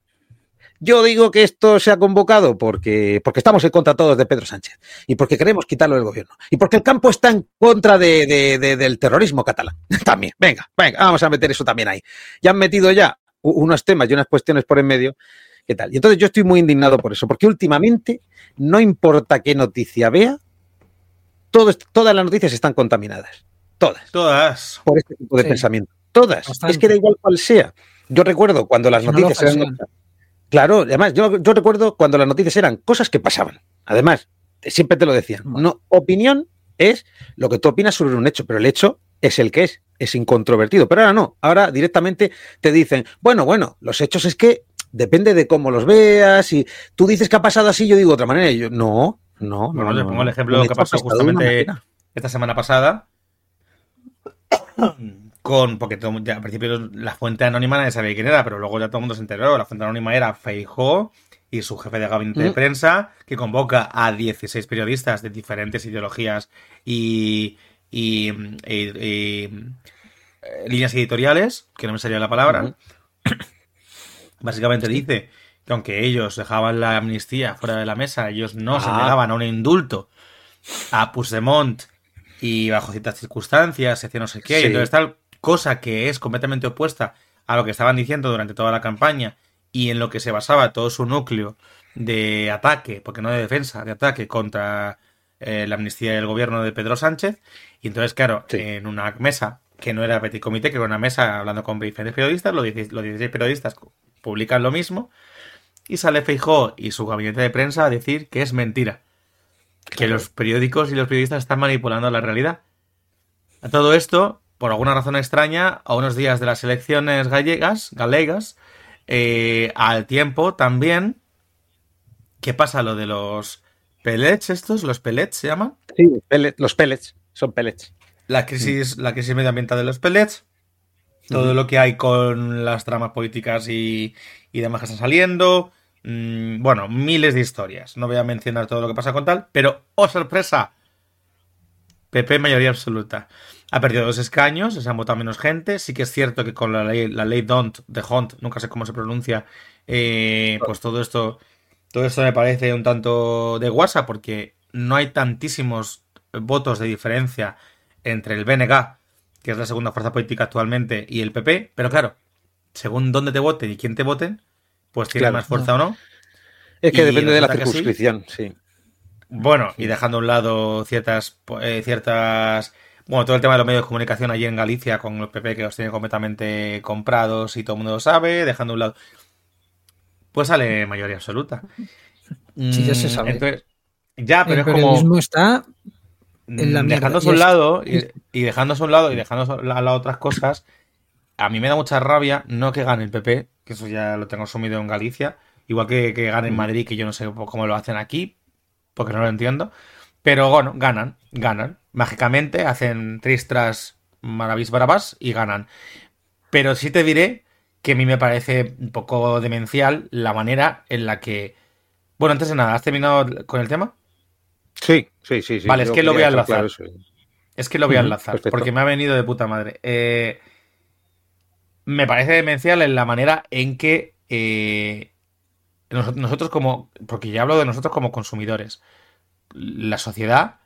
yo digo que esto se ha convocado porque, porque estamos en contra todos de Pedro Sánchez y porque queremos quitarlo del gobierno y porque el campo está en contra de, de, de, del terrorismo catalán. También, venga, venga, vamos a meter eso también ahí. Ya han metido ya unos temas y unas cuestiones por en medio. ¿Qué tal? Y entonces yo estoy muy indignado por eso, porque últimamente no importa qué noticia vea, todo, todas las noticias están contaminadas. Todas. Todas. Por este tipo de sí. pensamiento. Todas. Bastante. Es que da igual cual sea. Yo recuerdo cuando las no noticias eran. Claro, además, yo, yo, recuerdo cuando las noticias eran cosas que pasaban. Además, siempre te lo decían. No, opinión es lo que tú opinas sobre un hecho, pero el hecho es el que es, es incontrovertido. Pero ahora no, ahora directamente te dicen, bueno, bueno, los hechos es que depende de cómo los veas y tú dices que ha pasado así, yo digo de otra manera. Y yo, no, no. Bueno, no, le pongo el ejemplo que pasó justamente esta semana pasada. Con, porque todo, ya, al principio la fuente anónima nadie sabía quién era, pero luego ya todo el mundo se enteró. La fuente anónima era Feijó y su jefe de gabinete mm. de prensa, que convoca a 16 periodistas de diferentes ideologías y, y, y, y líneas editoriales, que no me salía la palabra. Mm -hmm. Básicamente dice que aunque ellos dejaban la amnistía fuera de la mesa, ellos no ah. se negaban a un indulto a Puigdemont y bajo ciertas circunstancias, se hacía no sé qué, sí. y entonces tal cosa que es completamente opuesta a lo que estaban diciendo durante toda la campaña y en lo que se basaba todo su núcleo de ataque, porque no de defensa, de ataque contra eh, la amnistía del gobierno de Pedro Sánchez. Y entonces, claro, sí. en una mesa que no era petit comité, que era una mesa hablando con diferentes periodistas, los 16, los 16 periodistas publican lo mismo, y sale Feijó y su gabinete de prensa a decir que es mentira. Que los periódicos y los periodistas están manipulando la realidad. A todo esto, por alguna razón extraña, a unos días de las elecciones gallegas, galegas, eh, al tiempo también, ¿qué pasa? Lo de los pellets estos, los pellets se llaman. Sí, los pellets, son pellets. La crisis, la crisis medioambiental de los pellets, todo lo que hay con las tramas políticas y, y demás que están saliendo. Mm, bueno, miles de historias. No voy a mencionar todo lo que pasa con tal, pero ¡oh sorpresa! PP mayoría absoluta. Ha perdido dos escaños, se han votado menos gente. Sí que es cierto que con la ley, la ley Don't, de Hunt, nunca sé cómo se pronuncia, eh, pues todo esto, todo esto me parece un tanto de guasa, porque no hay tantísimos votos de diferencia entre el BNG, que es la segunda fuerza política actualmente, y el PP. Pero claro, según dónde te voten y quién te voten, pues tiene más fuerza o no. Es que depende de la circunscripción, sí. Bueno, y dejando a un lado ciertas, eh, ciertas bueno, todo el tema de los medios de comunicación allí en Galicia con los PP que los tienen completamente comprados y todo el mundo lo sabe, dejando a un lado. Pues sale mayoría absoluta. Sí, ya se sabe. Entonces, ya, pero es como. está en la dejándose a un lado y, y, dejándose a un lado y dejando a lado otras cosas. A mí me da mucha rabia no que gane el PP, que eso ya lo tengo sumido en Galicia, igual que, que gane en Madrid, que yo no sé cómo lo hacen aquí, porque no lo entiendo. Pero bueno, ganan, ganan. Mágicamente hacen tristras maravillas bravas y ganan. Pero sí te diré que a mí me parece un poco demencial la manera en la que... Bueno, antes de nada, ¿has terminado con el tema? Sí, sí, sí. sí. Vale, es que lo voy a enlazar. es que lo voy a enlazar, porque me ha venido de puta madre. Eh, me parece demencial en la manera en que eh, nosotros como... Porque ya hablo de nosotros como consumidores la sociedad,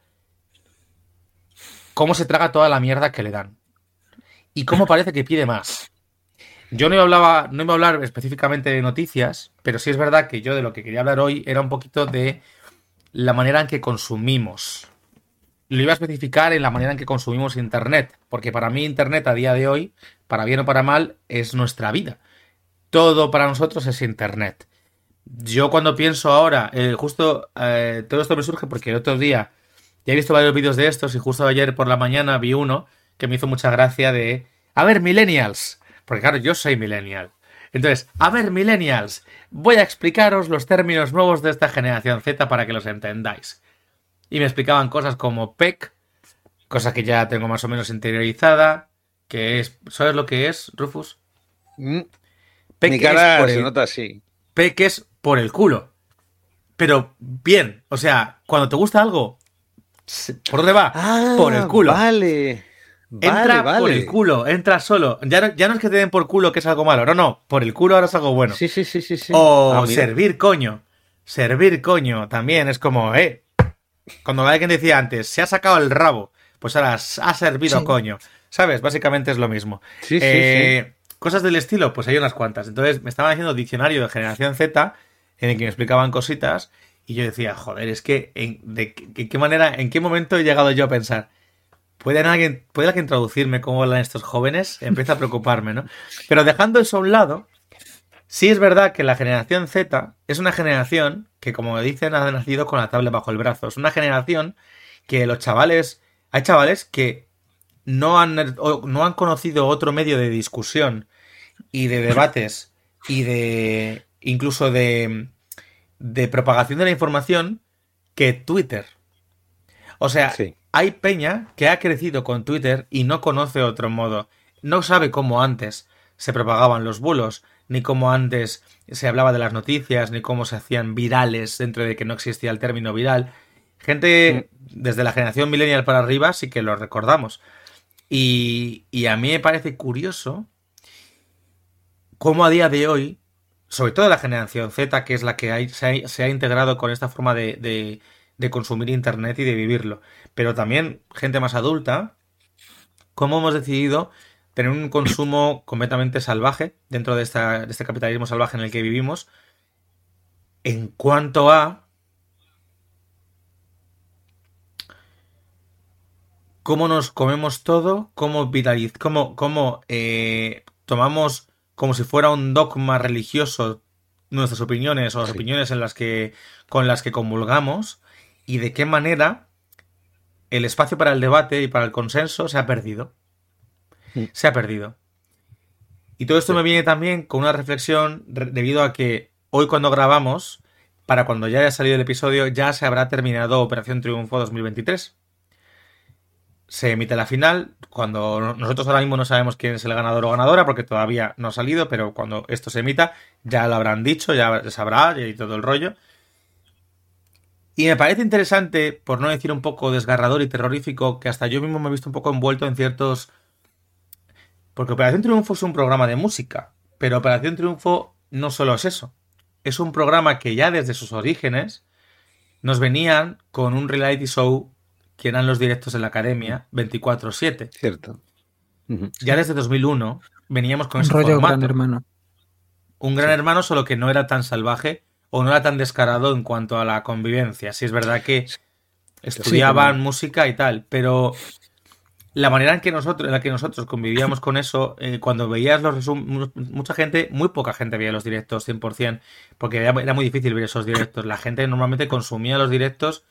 cómo se traga toda la mierda que le dan. Y cómo parece que pide más. Yo no hablaba, no iba a hablar específicamente de noticias, pero sí es verdad que yo de lo que quería hablar hoy era un poquito de la manera en que consumimos. Lo iba a especificar en la manera en que consumimos Internet, porque para mí Internet a día de hoy, para bien o para mal, es nuestra vida. Todo para nosotros es Internet. Yo cuando pienso ahora, eh, justo eh, todo esto me surge porque el otro día ya he visto varios vídeos de estos y justo ayer por la mañana vi uno que me hizo mucha gracia de, a ver, millennials, porque claro, yo soy millennial. Entonces, a ver, millennials, voy a explicaros los términos nuevos de esta generación Z para que los entendáis. Y me explicaban cosas como PEC, cosa que ya tengo más o menos interiorizada, que es, ¿sabes lo que es, Rufus? Mm. PEC Mi cara se nota así. PEC es por el culo. Pero bien, o sea, cuando te gusta algo, ¿por dónde va? Ah, por el culo. Vale. entra por el culo, entra solo. Ya no, ya no es que te den por culo que es algo malo, no, no, por el culo ahora es algo bueno. Sí, sí, sí, sí. sí. O ah, servir coño. Servir coño también es como, eh. Cuando alguien decía antes, se ha sacado el rabo, pues ahora ha servido coño. ¿Sabes? Básicamente es lo mismo. Sí, sí, sí. Eh, cosas del estilo, pues hay unas cuantas. Entonces me estaban haciendo diccionario de generación Z en el que me explicaban cositas y yo decía, joder, es que en, de, qué manera, en qué momento he llegado yo a pensar, ¿puede alguien, ¿puede alguien traducirme cómo hablan estos jóvenes? Empieza a preocuparme, ¿no? Pero dejando eso a un lado, sí es verdad que la generación Z es una generación que, como dicen, ha nacido con la tablet bajo el brazo. Es una generación que los chavales, hay chavales que no han, no han conocido otro medio de discusión y de debates y de incluso de, de propagación de la información que Twitter. O sea, hay peña que ha crecido con Twitter y no conoce otro modo. No sabe cómo antes se propagaban los bulos, ni cómo antes se hablaba de las noticias, ni cómo se hacían virales dentro de que no existía el término viral. Gente desde la generación millennial para arriba sí que lo recordamos. Y, y a mí me parece curioso cómo a día de hoy sobre todo la generación Z, que es la que se, ha, integrado con esta forma de, consumir Internet y de vivirlo. Pero también gente más adulta, cómo hemos decidido tener un consumo completamente salvaje dentro de, este capitalismo salvaje en el que vivimos, en cuanto a cómo nos comemos todo, cómo vitaliz, cómo, cómo eh, tomamos como si fuera un dogma religioso nuestras opiniones o las opiniones en las que, con las que convulgamos y de qué manera el espacio para el debate y para el consenso se ha perdido. Mm. Se ha perdido. Y todo esto me viene también con una reflexión debido a que hoy cuando grabamos, para cuando ya haya salido el episodio, ya se habrá terminado Operación Triunfo 2023. Se emite la final, cuando nosotros ahora mismo no sabemos quién es el ganador o ganadora, porque todavía no ha salido, pero cuando esto se emita, ya lo habrán dicho, ya sabrá y todo el rollo. Y me parece interesante, por no decir un poco desgarrador y terrorífico, que hasta yo mismo me he visto un poco envuelto en ciertos porque Operación Triunfo es un programa de música, pero Operación Triunfo no solo es eso. Es un programa que ya desde sus orígenes nos venían con un reality show que eran los directos de la academia 24/7. Cierto. Ya desde 2001 veníamos con un ese rollo gran hermano. Un gran hermano solo que no era tan salvaje o no era tan descarado en cuanto a la convivencia. Sí es verdad que estudiaban música y tal, pero la manera en que nosotros, en la que nosotros convivíamos con eso, eh, cuando veías los resúmenes, mucha gente, muy poca gente veía los directos 100%, porque era, muy difícil ver esos directos. La gente normalmente consumía los directos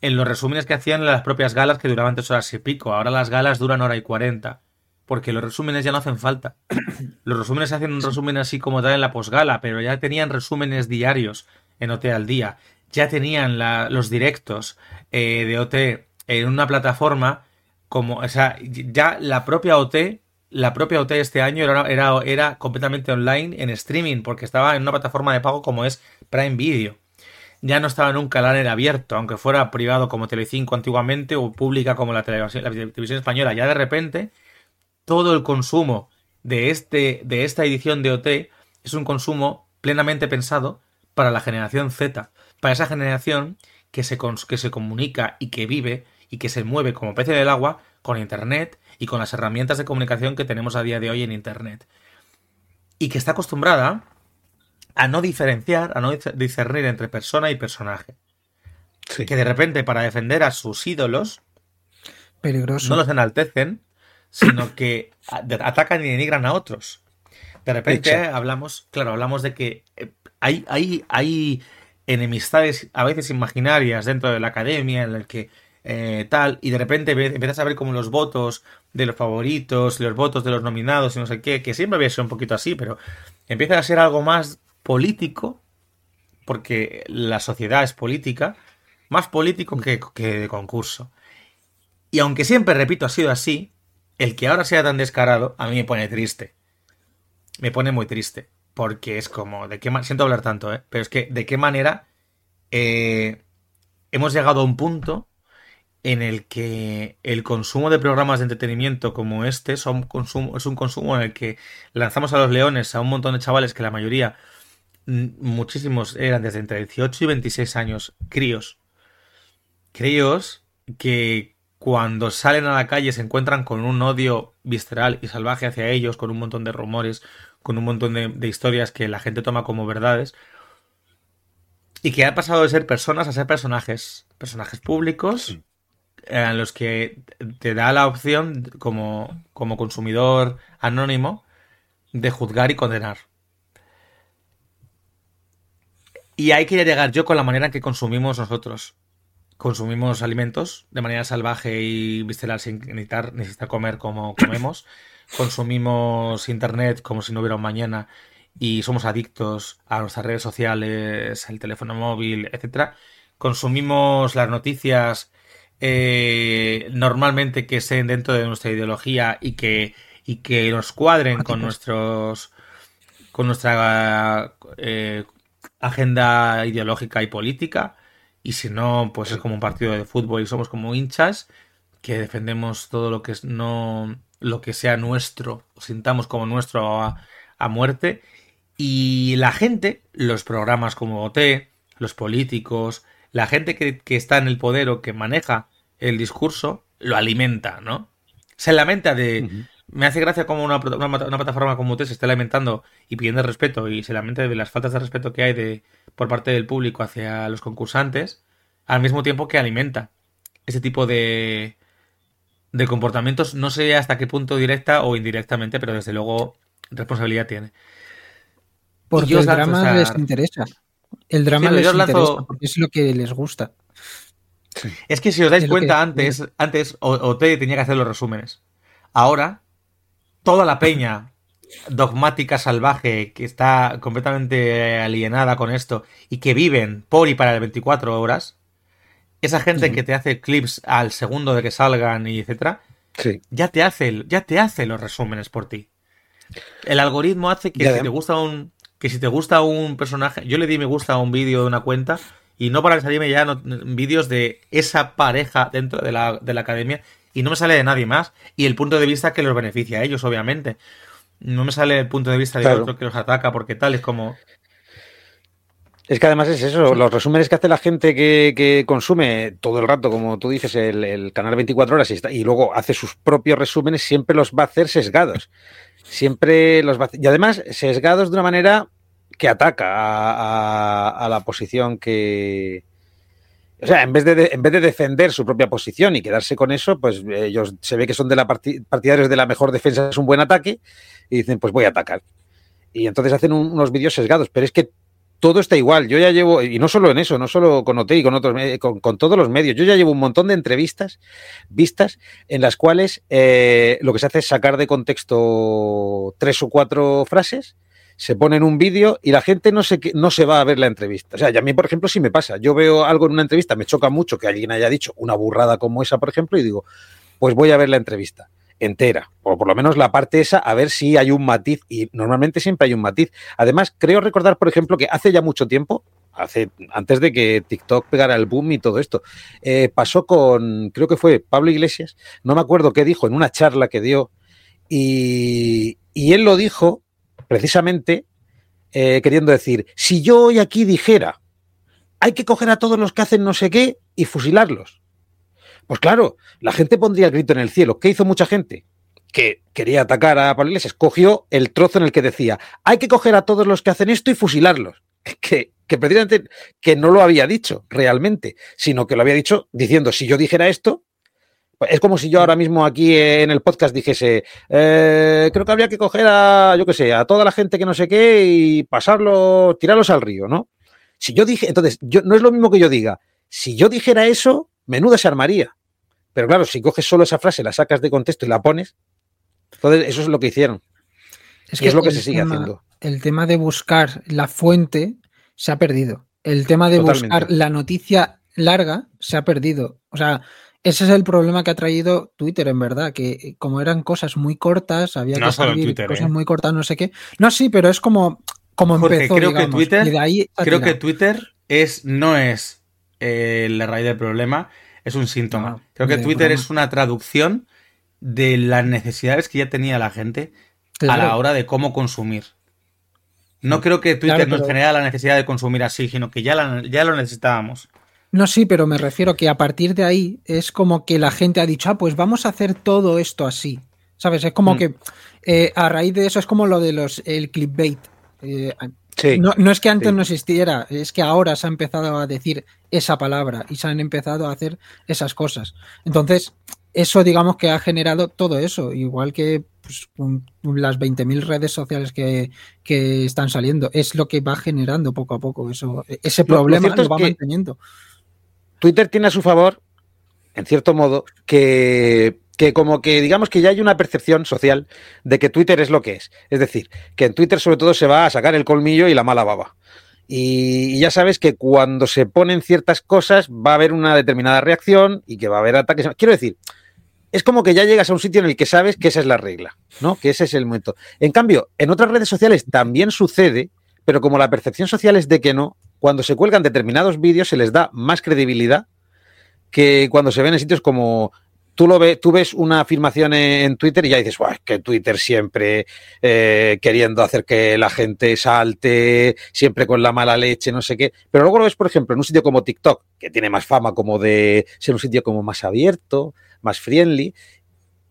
en los resúmenes que hacían las propias galas que duraban tres horas y pico. Ahora las galas duran hora y cuarenta, porque los resúmenes ya no hacen falta. Los resúmenes hacen un resumen así como tal en la posgala, pero ya tenían resúmenes diarios en OT al día. Ya tenían los directos eh, de OT en una plataforma como, o sea, ya la propia OT, la propia OT este año era, era, era completamente online en streaming, porque estaba en una plataforma de pago como es Prime Video. Ya no estaba en un canal abierto, aunque fuera privado como Telecinco antiguamente o pública como la televisión, la televisión española. Ya de repente, todo el consumo de, este, de esta edición de OT es un consumo plenamente pensado para la generación Z, para esa generación que se, que se comunica y que vive y que se mueve como pez del agua con Internet y con las herramientas de comunicación que tenemos a día de hoy en Internet. Y que está acostumbrada a no diferenciar, a no discernir entre persona y personaje. Que de repente para defender a sus ídolos Peligroso. no los enaltecen, sino que atacan y denigran a otros. De repente hablamos, claro, hablamos de que eh, hay, hay, hay enemistades a veces imaginarias dentro de la academia en el que eh, tal, y de repente empiezas a ver como los votos de los favoritos, los votos de los nominados y no sé qué, que siempre había sido un poquito así, pero empieza a ser algo más político, porque la sociedad es política, más político que, que de concurso. Y aunque siempre, repito, ha sido así, el que ahora sea tan descarado, a mí me pone triste. Me pone muy triste. Porque es como, de qué siento hablar tanto, ¿eh? Pero es que, de qué manera eh, hemos llegado a un punto en el que el consumo de programas de entretenimiento como este consumo, es un consumo en el que lanzamos a los leones a un montón de chavales que la mayoría, muchísimos eran desde entre 18 y 26 años, críos. Críos que cuando salen a la calle se encuentran con un odio visceral y salvaje hacia ellos, con un montón de rumores, con un montón de, historias que la gente toma como verdades, y que ha pasado de ser personas a ser personajes, personajes públicos, en los que te da la opción como, como consumidor anónimo de juzgar y condenar. Y ahí quería llegar yo con la manera en que consumimos nosotros. Consumimos alimentos de manera salvaje y visceral sin necesitar, necesitar comer como comemos. Consumimos internet como si no hubiera un mañana y somos adictos a nuestras redes sociales, el teléfono móvil, etcétera. Consumimos las noticias eh, normalmente que estén dentro de nuestra ideología y que, y que nos cuadren con nuestros con nuestra eh, agenda ideológica y política y si no pues es como un partido de fútbol y somos como hinchas que defendemos todo lo que es no lo que sea nuestro o sintamos como nuestro a, a muerte y la gente los programas como OT los políticos la gente que, está en el poder o que maneja el discurso lo alimenta, ¿no? Se lamenta de... Me hace gracia como una, plataforma como usted se está lamentando y pidiendo respeto y se lamenta de las faltas de respeto que hay de, por parte del público hacia los concursantes, al mismo tiempo que alimenta ese tipo de, de comportamientos, no sé hasta qué punto directa o indirectamente, pero desde luego responsabilidad tiene. Porque el drama les interesa. El drama les interesa porque es lo que les gusta. Es que si os dais cuenta, antes, antes OT tenía que hacer los resúmenes. Ahora, toda la peña dogmática salvaje que está completamente alienada con esto y que viven por y para el 24 horas, esa gente que te hace clips al segundo de que salgan y etcétera, ya te hace ya te hace los resúmenes por ti. El algoritmo hace que si te gusta un que si te gusta un personaje, yo le di me gusta a un vídeo de una cuenta y no para salirme ya vídeos de esa pareja dentro de la, de la academia y no me sale de nadie más y el punto de vista que los beneficia a ellos, obviamente. No me sale el punto de vista de otro que los ataca porque tal, es como... Es que además es eso, los resúmenes que hace la gente que, consume todo el rato, como tú dices, el, canal 24 horas y, y, luego hace sus propios resúmenes, siempre los va a hacer sesgados. Siempre los va a hacer, y además sesgados de una manera que ataca a, la posición que, o sea, en vez, de, en vez de defender su propia posición y quedarse con eso, pues ellos se ve que son de la partidarios de la mejor defensa es un buen ataque y dicen, pues voy a atacar. Y entonces hacen unos vídeos sesgados, pero es que todo está igual. Yo ya llevo, y no solo en eso, no solo con OT y con otros, con, con todos los medios, yo ya llevo un montón de entrevistas vistas en las cuales eh, lo que se hace es sacar de contexto tres o cuatro frases se pone en un vídeo y la gente no se, no se va a ver la entrevista. O sea, y a mí, por ejemplo, sí me pasa. Yo veo algo en una entrevista, me choca mucho que alguien haya dicho una burrada como esa, por ejemplo, y digo, pues voy a ver la entrevista entera, o por lo menos la parte esa, a ver si hay un matiz, y normalmente siempre hay un matiz. Además, creo recordar, por ejemplo, que hace ya mucho tiempo, hace, antes de que TikTok pegara el boom y todo esto, eh, pasó con, creo que fue Pablo Iglesias, no me acuerdo qué dijo en una charla que dio, y, él lo dijo precisamente eh, queriendo decir, si yo hoy aquí dijera, hay que coger a todos los que hacen no sé qué y fusilarlos pues claro, la gente pondría el grito en el cielo. ¿Qué hizo mucha gente? que quería atacar a Pablo Iglesias, cogió el trozo en el que decía, hay que coger a todos los que hacen esto y fusilarlos. Que, que precisamente que no lo había dicho realmente, sino que lo había dicho diciendo, si yo dijera esto, es como si yo ahora mismo aquí en el podcast dijese, eh, creo que habría que coger a, yo qué sé, a toda la gente que no sé qué y pasarlo, tirarlos al río, ¿no? Si yo dije, entonces, yo, no es lo mismo que yo diga, si yo dijera eso, menuda se armaría. Pero claro, si coges solo esa frase, la sacas de contexto y la pones, entonces eso es lo que hicieron. Es que es lo que se sigue haciendo. El tema de buscar la fuente se ha perdido. El tema de buscar la noticia larga se ha perdido. O sea, ese es el problema que ha traído Twitter, en verdad, que como eran cosas muy cortas, había que escribir cosas ¿eh? muy cortas, no sé qué. No, sí, pero es como, como empezó, creo que Twitter, creo que Twitter es, no es eh, la raíz del problema, es un síntoma. Creo que Twitter es una traducción de las necesidades que ya tenía la gente a la hora de cómo consumir. No creo que Twitter nos genera la necesidad de consumir así, sino que ya, ya lo necesitábamos. No, sí, pero me refiero que a partir de ahí es como que la gente ha dicho, ah, pues vamos a hacer todo esto así. ¿Sabes? Es como mm. que eh, a raíz de eso es como lo de los el clickbait. Eh, no, es que antes no existiera, es que ahora se ha empezado a decir esa palabra y se han empezado a hacer esas cosas. Entonces, eso digamos que ha generado todo eso, igual que pues, las 20.000 redes sociales que, están saliendo, es lo que va generando poco a poco eso, ese problema lo, va manteniendo. Twitter tiene a su favor, en cierto modo, que que como que digamos que ya hay una percepción social de que Twitter es lo que es. Es decir, que en Twitter sobre todo se va a sacar el colmillo y la mala baba. Y, ya sabes que cuando se ponen ciertas cosas va a haber una determinada reacción y que va a haber ataques. Quiero decir, es como que ya llegas a un sitio en el que sabes que esa es la regla, ¿no? Que ese es el momento. En cambio, en otras redes sociales también sucede, pero como la percepción social es de que no, cuando se cuelgan determinados vídeos se les da más credibilidad que cuando se ven en sitios como tú, lo ves, tú ves una afirmación en Twitter y ya dices, que Twitter siempre eh, queriendo hacer que la gente salte, siempre con la mala leche, no sé qué. Pero luego lo ves, por ejemplo, en un sitio como TikTok, que tiene más fama como de ser un sitio como más abierto, más friendly,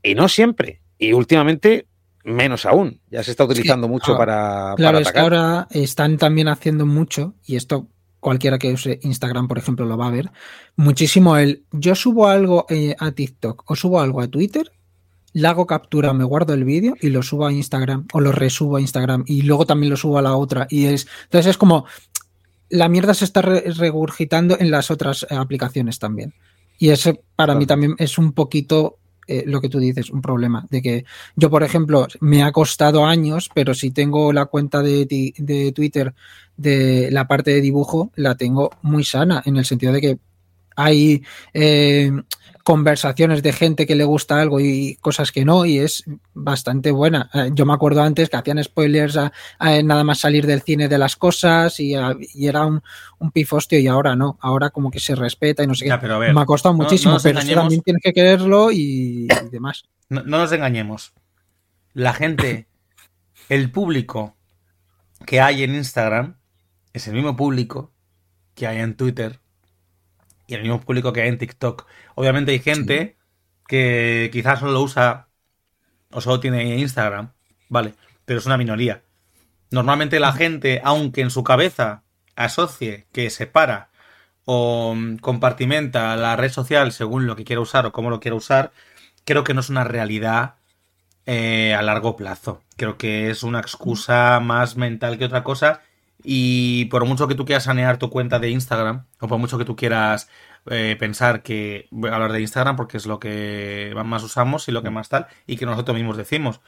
y no siempre. Y últimamente menos aún. Ya se está utilizando mucho ah, para, claro, es que ahora están también haciendo mucho, y esto cualquiera que use Instagram, por ejemplo, lo va a ver, muchísimo el yo subo algo eh, a TikTok o subo algo a Twitter le hago captura, me guardo el vídeo y lo subo a Instagram o lo resubo a Instagram y luego también lo subo a la otra. Y es, entonces es como la mierda se está regurgitando en las otras eh, aplicaciones también. Y ese para mí también es un poquito eh, lo que tú dices, un problema. De que yo, por ejemplo, me ha costado años, pero si tengo la cuenta de, de Twitter de la parte de dibujo, la tengo muy sana, en el sentido de que hay eh, conversaciones de gente que le gusta algo y cosas que no, y es bastante buena. Eh, yo me acuerdo antes que hacían spoilers a, nada más salir del cine de las cosas y, era un, pifostio y ahora no, ahora como que se respeta y no sé qué. me ha costado muchísimo, pero también tienes que quererlo y, demás. No, no nos engañemos. La gente, el público que hay en Instagram es el mismo público que hay en Twitter y el mismo público que hay en TikTok. Obviamente hay gente que quizás solo lo usa o solo tiene Instagram, vale, pero es una minoría. Normalmente la gente, aunque en su cabeza asocie que separa o mm, compartimenta la red social según lo que quiera usar o cómo lo quiera usar, creo que no es una realidad eh, a largo plazo. Creo que es una excusa más mental que otra cosa y por mucho que tú quieras sanear tu cuenta de Instagram, o por mucho que tú quieras eh, pensar que voy a hablar de Instagram porque es lo que más usamos y lo que más tal, y que nosotros mismos decimos.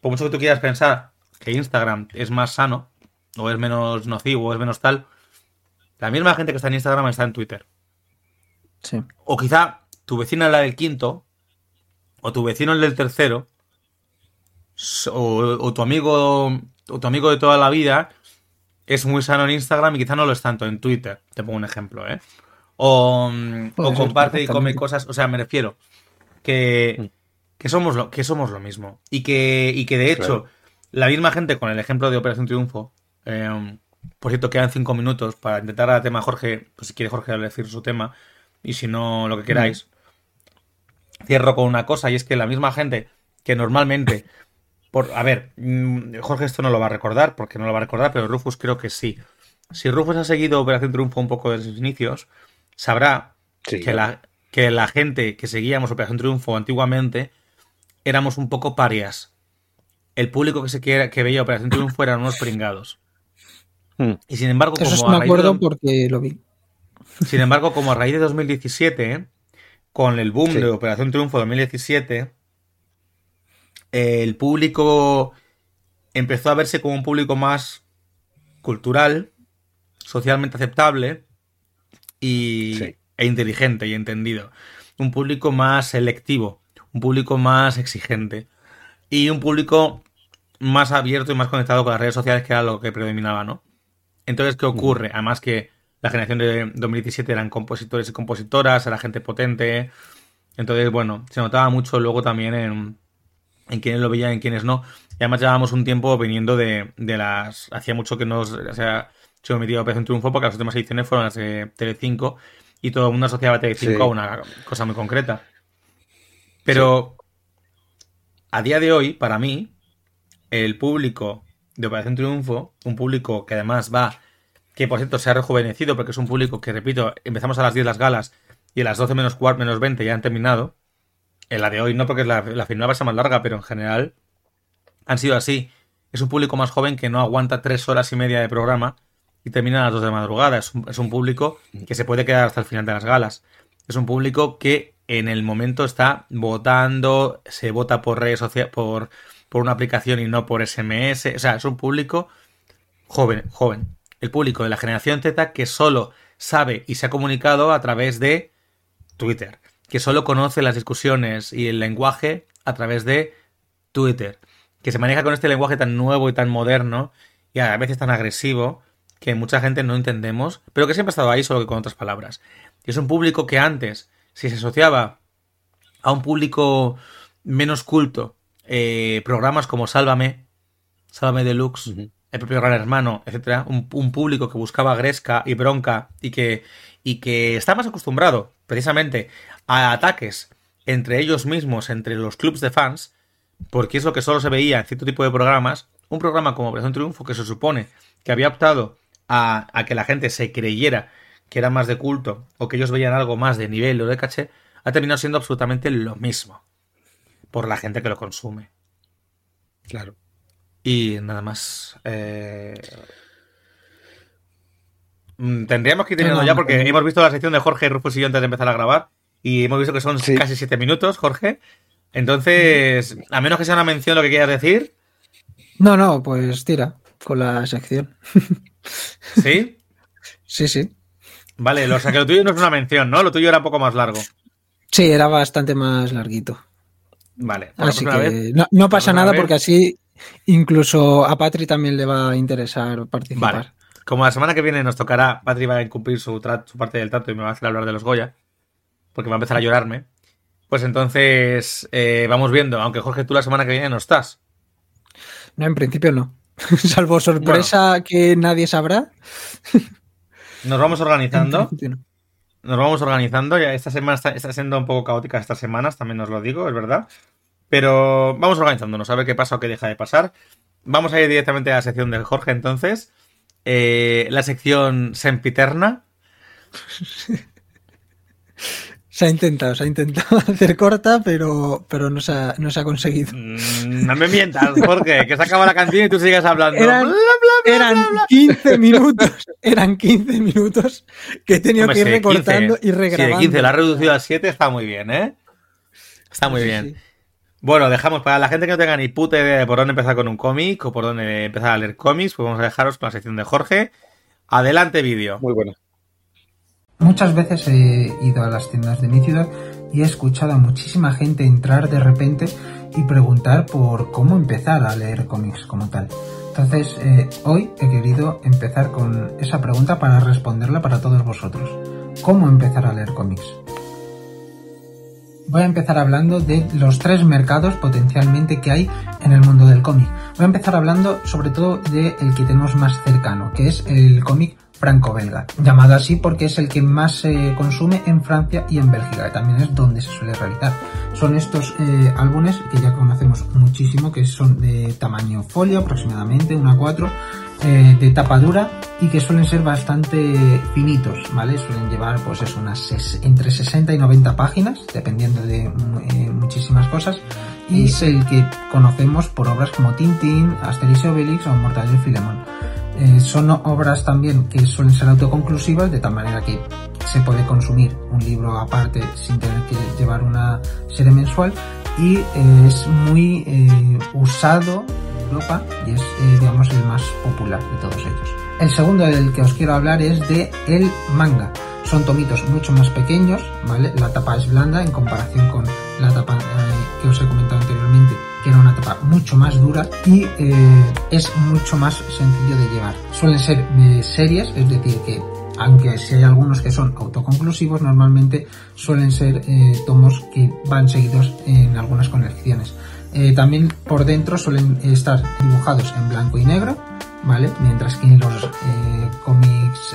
Por mucho que tú quieras pensar que Instagram es más sano, o es menos nocivo, o es menos tal, la misma gente que está en Instagram está en Twitter. Sí. O quizá tu vecina es la del quinto, o tu vecino es el del tercero, o, o tu amigo o tu amigo de toda la vida es muy sano en Instagram y quizá no lo es tanto en Twitter. Te pongo un ejemplo, ¿eh? O, comparte y come cosas. O sea, me refiero que, mm. que, somos, lo, que somos lo mismo. Y que, y que de hecho, la misma gente con el ejemplo de Operación Triunfo. Em, por cierto, quedan cinco minutos para intentar al tema Jorge. Pues si quiere Jorge decir su tema. Y si no, lo que queráis. Mm. Cierro con una cosa, y es que la misma gente que normalmente a ver, mm, Jorge esto no lo va a recordar, porque no lo va a recordar, pero Rufus creo que sí. Si Rufus ha seguido Operación Triunfo un poco desde sus inicios, sabrá que, la, que la gente que seguíamos Operación Triunfo antiguamente éramos un poco parias. El público que, se que, que veía Operación Triunfo eran unos pringados. Hmm. Y sin embargo, como Eso me acuerdo porque lo vi. Sin embargo, como a raíz de 2017, con el boom de Operación Triunfo 2017, el público empezó a verse como un público más cultural, socialmente aceptable y, e inteligente y entendido. Un público más selectivo, un público más exigente y un público más abierto y más conectado con las redes sociales, que era lo que predominaba, ¿no? Entonces, ¿qué ocurre? Además que la generación de 2017 eran compositores y compositoras, era gente potente. Entonces, bueno, se notaba mucho luego también en, en quienes lo veían, en quienes no. Y además llevábamos un tiempo viniendo de, de las... Hacía mucho que nos... O sea, se metido a Operación Triunfo porque las últimas ediciones fueron las de Telecinco y todo el mundo asociaba a Telecinco a una cosa muy concreta. Pero a día de hoy, para mí, el público de Operación Triunfo, un público que además va, que por cierto se ha rejuvenecido porque es un público que, repito, empezamos a las 10 las galas y a las 12 menos cuarto, menos 20 ya han terminado. En la de hoy no, porque la, la final va a ser más larga, pero en general han sido así. Es un público más joven que no aguanta tres horas y media de programa y termina a las dos de madrugada. Es un, público que se puede quedar hasta el final de las galas. Es un público que en el momento está votando, se vota por redes sociales, por, por una aplicación y no por SMS. O sea, es un público joven, joven. El público de la generación Z que solo sabe y se ha comunicado a través de Twitter que solo conoce las discusiones y el lenguaje a través de Twitter, que se maneja con este lenguaje tan nuevo y tan moderno y a veces tan agresivo que mucha gente no entendemos, pero que siempre ha estado ahí solo que con otras palabras. Y es un público que antes, si se asociaba a un público menos culto, eh, programas como Sálvame, Sálvame Deluxe, el propio Gran Hermano, etcétera, un, un, público que buscaba gresca y bronca y que, y que está más acostumbrado precisamente a ataques entre ellos mismos, entre los clubs de fans, porque es lo que solo se veía en cierto tipo de programas, un programa como Operación Triunfo que se supone que había optado a, que la gente se creyera que era más de culto o que ellos veían algo más de nivel o de caché, ha terminado siendo absolutamente lo mismo. por la gente que lo consume. Claro. Y nada más. Eh... Mm, tendríamos que ir terminando ya porque hemos visto la sección de Jorge Rufus y yo antes de empezar a grabar y hemos visto que son casi siete minutos, Jorge. Entonces, a menos que sea una mención lo que quieras decir. No, no, pues tira con la sección. ¿Sí? sí, sí. Vale, o sea que lo tuyo no es una mención, ¿no? Lo tuyo era un poco más largo. Sí, era bastante más larguito. Vale. Así que no, pasa nada porque así incluso a Patri también le va a interesar participar. Vale. Como la semana que viene nos tocará, Patri va a incumplir su, su parte del trato y me va a hacer hablar de los Goya, porque va a empezar a llorarme. Pues entonces eh, vamos viendo, aunque Jorge, tú la semana que viene no estás. No, en principio no. Salvo sorpresa que nadie sabrá. Nos vamos organizando. Nos vamos organizando. Ya esta semana está, está, siendo un poco caótica estas semanas, también os lo digo, es verdad. Pero vamos organizándonos a ver qué pasa o qué deja de pasar. Vamos a ir directamente a la sección de Jorge entonces. Eh, la sección Sempiterna. Se ha intentado, se ha intentado hacer corta, pero, pero no, se ha, no se ha conseguido. Mm, no me mientas, Jorge, que se acaba la canción y tú sigues hablando. Eran, 15 minutos, eran 15 minutos que he tenido que ir recortando y regrabando. Sí, de 15, la ha reducido a 7, está muy bien, ¿eh? Está muy bien. Bueno, dejamos para la gente que no tenga ni puta idea de por dónde empezar con un cómic o por dónde empezar a leer cómics, pues vamos a dejaros con la sección de Jorge. Adelante, vídeo. Muy bueno. Muchas veces he ido a las tiendas de mi ciudad y he escuchado a muchísima gente entrar de repente y preguntar por cómo empezar a leer cómics como tal. Entonces, eh, hoy he querido empezar con esa pregunta para responderla para todos vosotros. ¿Cómo empezar a leer cómics? Voy a empezar hablando de los tres mercados potencialmente que hay en el mundo del cómic. Voy a empezar hablando sobre todo del que tenemos más cercano, que es el cómic franco-belga, llamado así porque es el que más se consume en Francia y en Bélgica, que también es donde se suele realizar. Son estos eh, álbumes que ya conocemos muchísimo, que son de tamaño folio aproximadamente, 1 a 4, eh, de tapa dura y que suelen ser bastante finitos, ¿vale? Suelen llevar pues es unas entre 60 y 90 páginas, dependiendo de eh, muchísimas cosas, y es el que conocemos por obras como Tintín, Asterix y Obelix o Mortal y Filemón. Eh, son obras también que suelen ser autoconclusivas, de tal manera que se puede consumir un libro aparte sin tener que llevar una serie mensual y eh, es muy eh, usado en Europa y es digamos el más popular de todos ellos. El segundo del que os quiero hablar es de el manga. Son tomitos mucho más pequeños, ¿vale? La tapa es blanda en comparación con la tapa que os he comentado anteriormente que era una tapa mucho más dura y eh, es mucho más sencillo de llevar. Suelen ser eh, series, es decir, que aunque si hay algunos que son autoconclusivos, normalmente suelen ser eh, tomos que van seguidos en algunas colecciones. también por dentro suelen estar dibujados en blanco y negro, ¿vale? Mientras que los cómics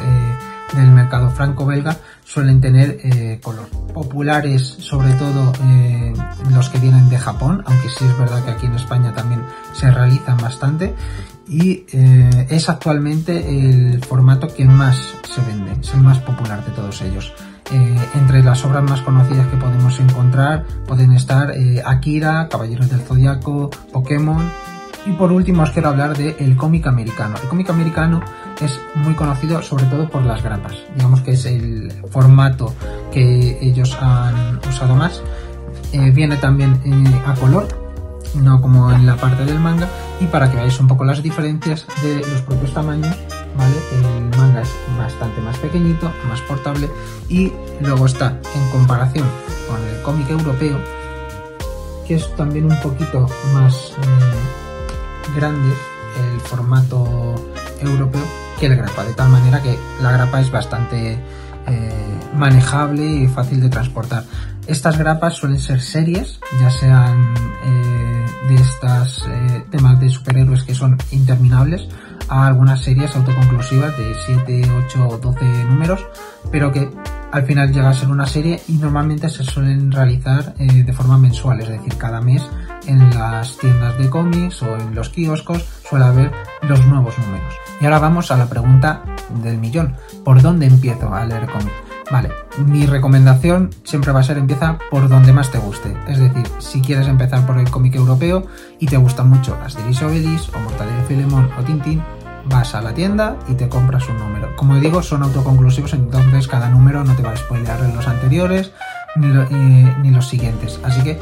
del mercado franco-belga suelen tener eh, color. Populares sobre todo eh, los que vienen de Japón, aunque sí es verdad que aquí en España también se realizan bastante y eh, es actualmente el formato que más se vende, es el más popular de todos ellos. entre las obras más conocidas que podemos encontrar pueden estar Akira, Caballeros del Zodiaco, Pokémon y por último os quiero hablar del cómic americano. El cómic americano es muy conocido sobre todo por las grapas. Digamos que es el formato que ellos han usado más. Eh, viene también eh, a color, no como en la parte del manga. Y para que veáis un poco las diferencias de los propios tamaños, ¿vale? El manga es bastante más pequeñito, más portable. Y luego está en comparación con el cómic europeo, que es también un poquito más eh, grande el formato europeo que la grapa, de tal manera que la grapa es bastante eh, manejable y fácil de transportar. Estas grapas suelen ser series, ya sean eh, de estas eh, temas de superhéroes que son interminables, a algunas series autoconclusivas de 7, 8 o 12 números, pero que al final llega a ser una serie y normalmente se suelen realizar de forma mensual, es decir, cada mes en las tiendas de cómics o en los kioscos suele haber los nuevos números. Y ahora vamos a la pregunta del millón. ¿Por dónde empiezo a leer cómics? Vale, mi recomendación siempre va a ser empieza por donde más te guste. Es decir, si quieres empezar por el cómic europeo y te gustan mucho Asterix Obelix o Mortadelo de Filemón o Tintín, vas a la tienda y te compras un número. Como digo, son autoconclusivos, entonces cada número no te va a spoilear los anteriores ni, eh, ni los siguientes. Así que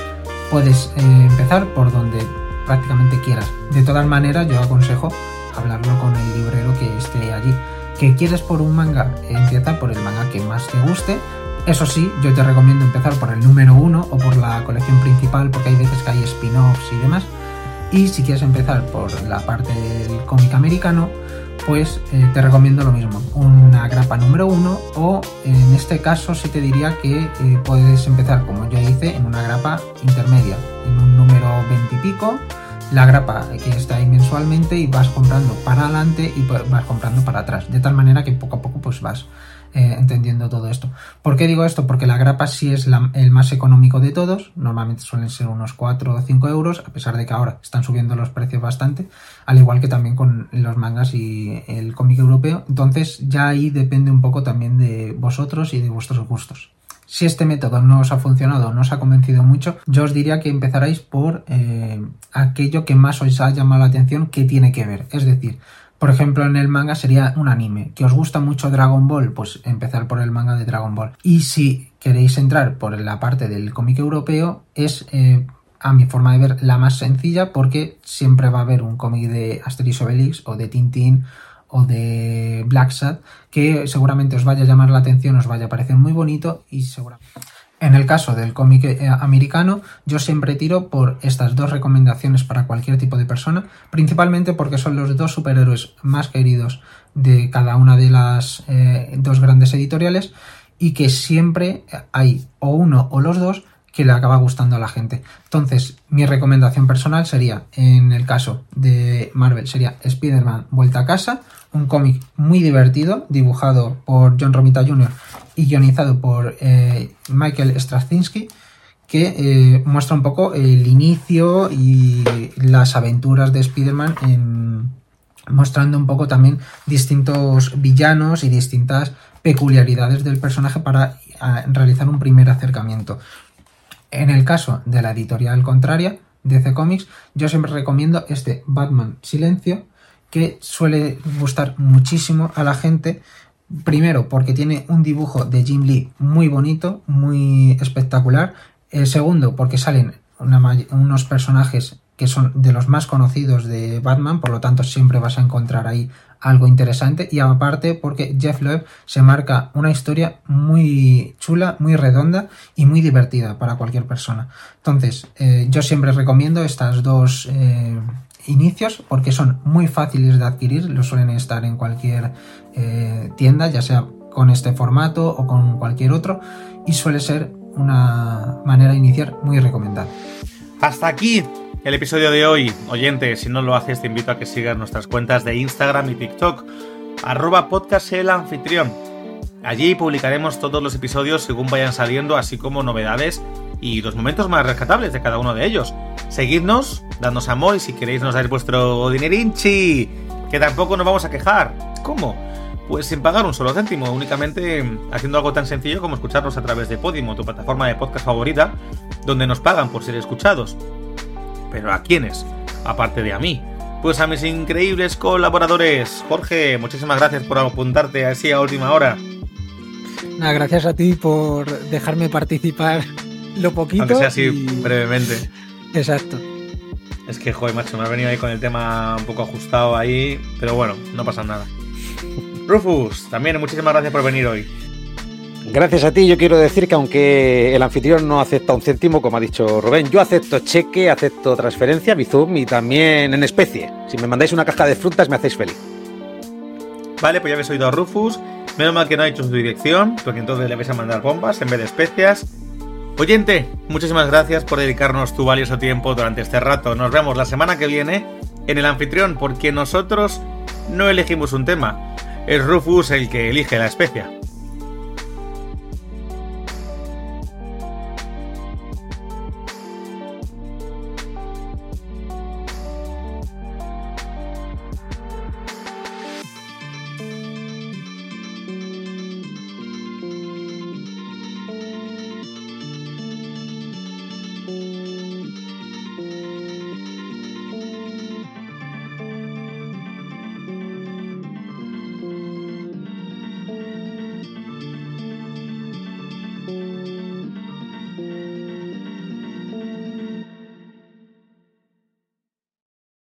puedes eh, empezar por donde prácticamente quieras. De todas maneras, yo aconsejo hablarlo con el librero que esté allí. ¿Que quieres por un manga? Empieza por el manga que más te guste. Eso sí, yo te recomiendo empezar por el número uno o por la colección principal, porque hay veces que hay spin-offs y demás. Y si quieres empezar por la parte del cómic americano, pues eh, te recomiendo lo mismo, una grapa número uno o en este caso sí te diría que eh, puedes empezar como yo hice en una grapa intermedia, en un número 20 y pico, la grapa que está ahí mensualmente y vas comprando para adelante y vas comprando para atrás, de tal manera que poco a poco pues vas eh, entendiendo todo esto. ¿Por qué digo esto? Porque la grapa sí es el más económico de todos, normalmente suelen ser unos 4 o 5 euros, a pesar de que ahora están subiendo los precios bastante, al igual que también con los mangas y el cómic europeo, entonces ya ahí depende un poco también de vosotros y de vuestros gustos. Si este método no os ha funcionado, no os ha convencido mucho, yo os diría que empezarais por eh, aquello que más os ha llamado la atención que tiene que ver. Es decir, por ejemplo, en el manga sería un anime. ¿Que os gusta mucho Dragon Ball? Pues empezar por el manga de Dragon Ball. Y si queréis entrar por la parte del cómic europeo, es, eh, a mi forma de ver, la más sencilla porque siempre va a haber un cómic de Asterix Obelix o de Tintín o de Black Sad que seguramente os vaya a llamar la atención, os vaya a parecer muy bonito y seguramente... En el caso del cómic eh, americano, yo siempre tiro por estas dos recomendaciones para cualquier tipo de persona, principalmente porque son los dos superhéroes más queridos de cada una de las eh, dos grandes editoriales y que siempre hay o uno o los dos que le acaba gustando a la gente. Entonces, mi recomendación personal sería, en el caso de Marvel, sería Spider-Man Vuelta a Casa, un cómic muy divertido, dibujado por John Romita Jr. y guionizado por eh, Michael Straczynski, que eh, muestra un poco el inicio y las aventuras de Spider-Man mostrando un poco también distintos villanos y distintas peculiaridades del personaje para realizar un primer acercamiento. En el caso de la editorial contraria, DC Comics, yo siempre recomiendo este Batman Silencio, que suele gustar muchísimo a la gente. Primero, porque tiene un dibujo de Jim Lee muy bonito, muy espectacular. Eh, segundo, porque salen unos personajes que son de los más conocidos de Batman, por lo tanto siempre vas a encontrar ahí algo interesante y aparte porque Jeff Loeb se marca una historia muy chula, muy redonda y muy divertida para cualquier persona. Entonces, eh, yo siempre recomiendo estas dos eh, inicios porque son muy fáciles de adquirir, lo suelen estar en cualquier eh, tienda, ya sea con este formato o con cualquier otro, y suele ser una manera de iniciar muy recomendada. Hasta aquí el episodio de hoy. Oyente, si no lo haces, te invito a que sigas nuestras cuentas de Instagram y TikTok, arroba podcast. Allí publicaremos todos los episodios según vayan saliendo, así como novedades y los momentos más rescatables de cada uno de ellos. Seguidnos, dadnos amor y si queréis nos dais vuestro dinerinchi, que tampoco nos vamos a quejar. ¿Cómo? Pues sin pagar un solo céntimo, únicamente haciendo algo tan sencillo como escucharnos a través de Podimo, tu plataforma de podcast favorita, donde nos pagan por ser escuchados. ¿Pero a quiénes? Aparte de a mí. Pues a mis increíbles colaboradores. Jorge, muchísimas gracias por apuntarte así a última hora. Nada, gracias a ti por dejarme participar lo poquito. Aunque sea así brevemente. Exacto. Es que, joder, macho, me ha venido ahí con el tema un poco ajustado ahí, pero bueno, no pasa nada. Rufus, también muchísimas gracias por venir hoy. Gracias a ti, yo quiero decir que aunque el anfitrión no acepta un céntimo, como ha dicho Rubén, yo acepto cheque, acepto transferencia, Bizum y también en especie. Si me mandáis una caja de frutas me hacéis feliz. Vale, pues ya habéis oído a Rufus. Menos mal que no ha dicho su dirección, porque entonces le vais a mandar bombas en vez de especias. Oyente, muchísimas gracias por dedicarnos tu valioso tiempo durante este rato. Nos vemos la semana que viene en el anfitrión, porque nosotros no elegimos un tema. Es Rufus el que elige la especia.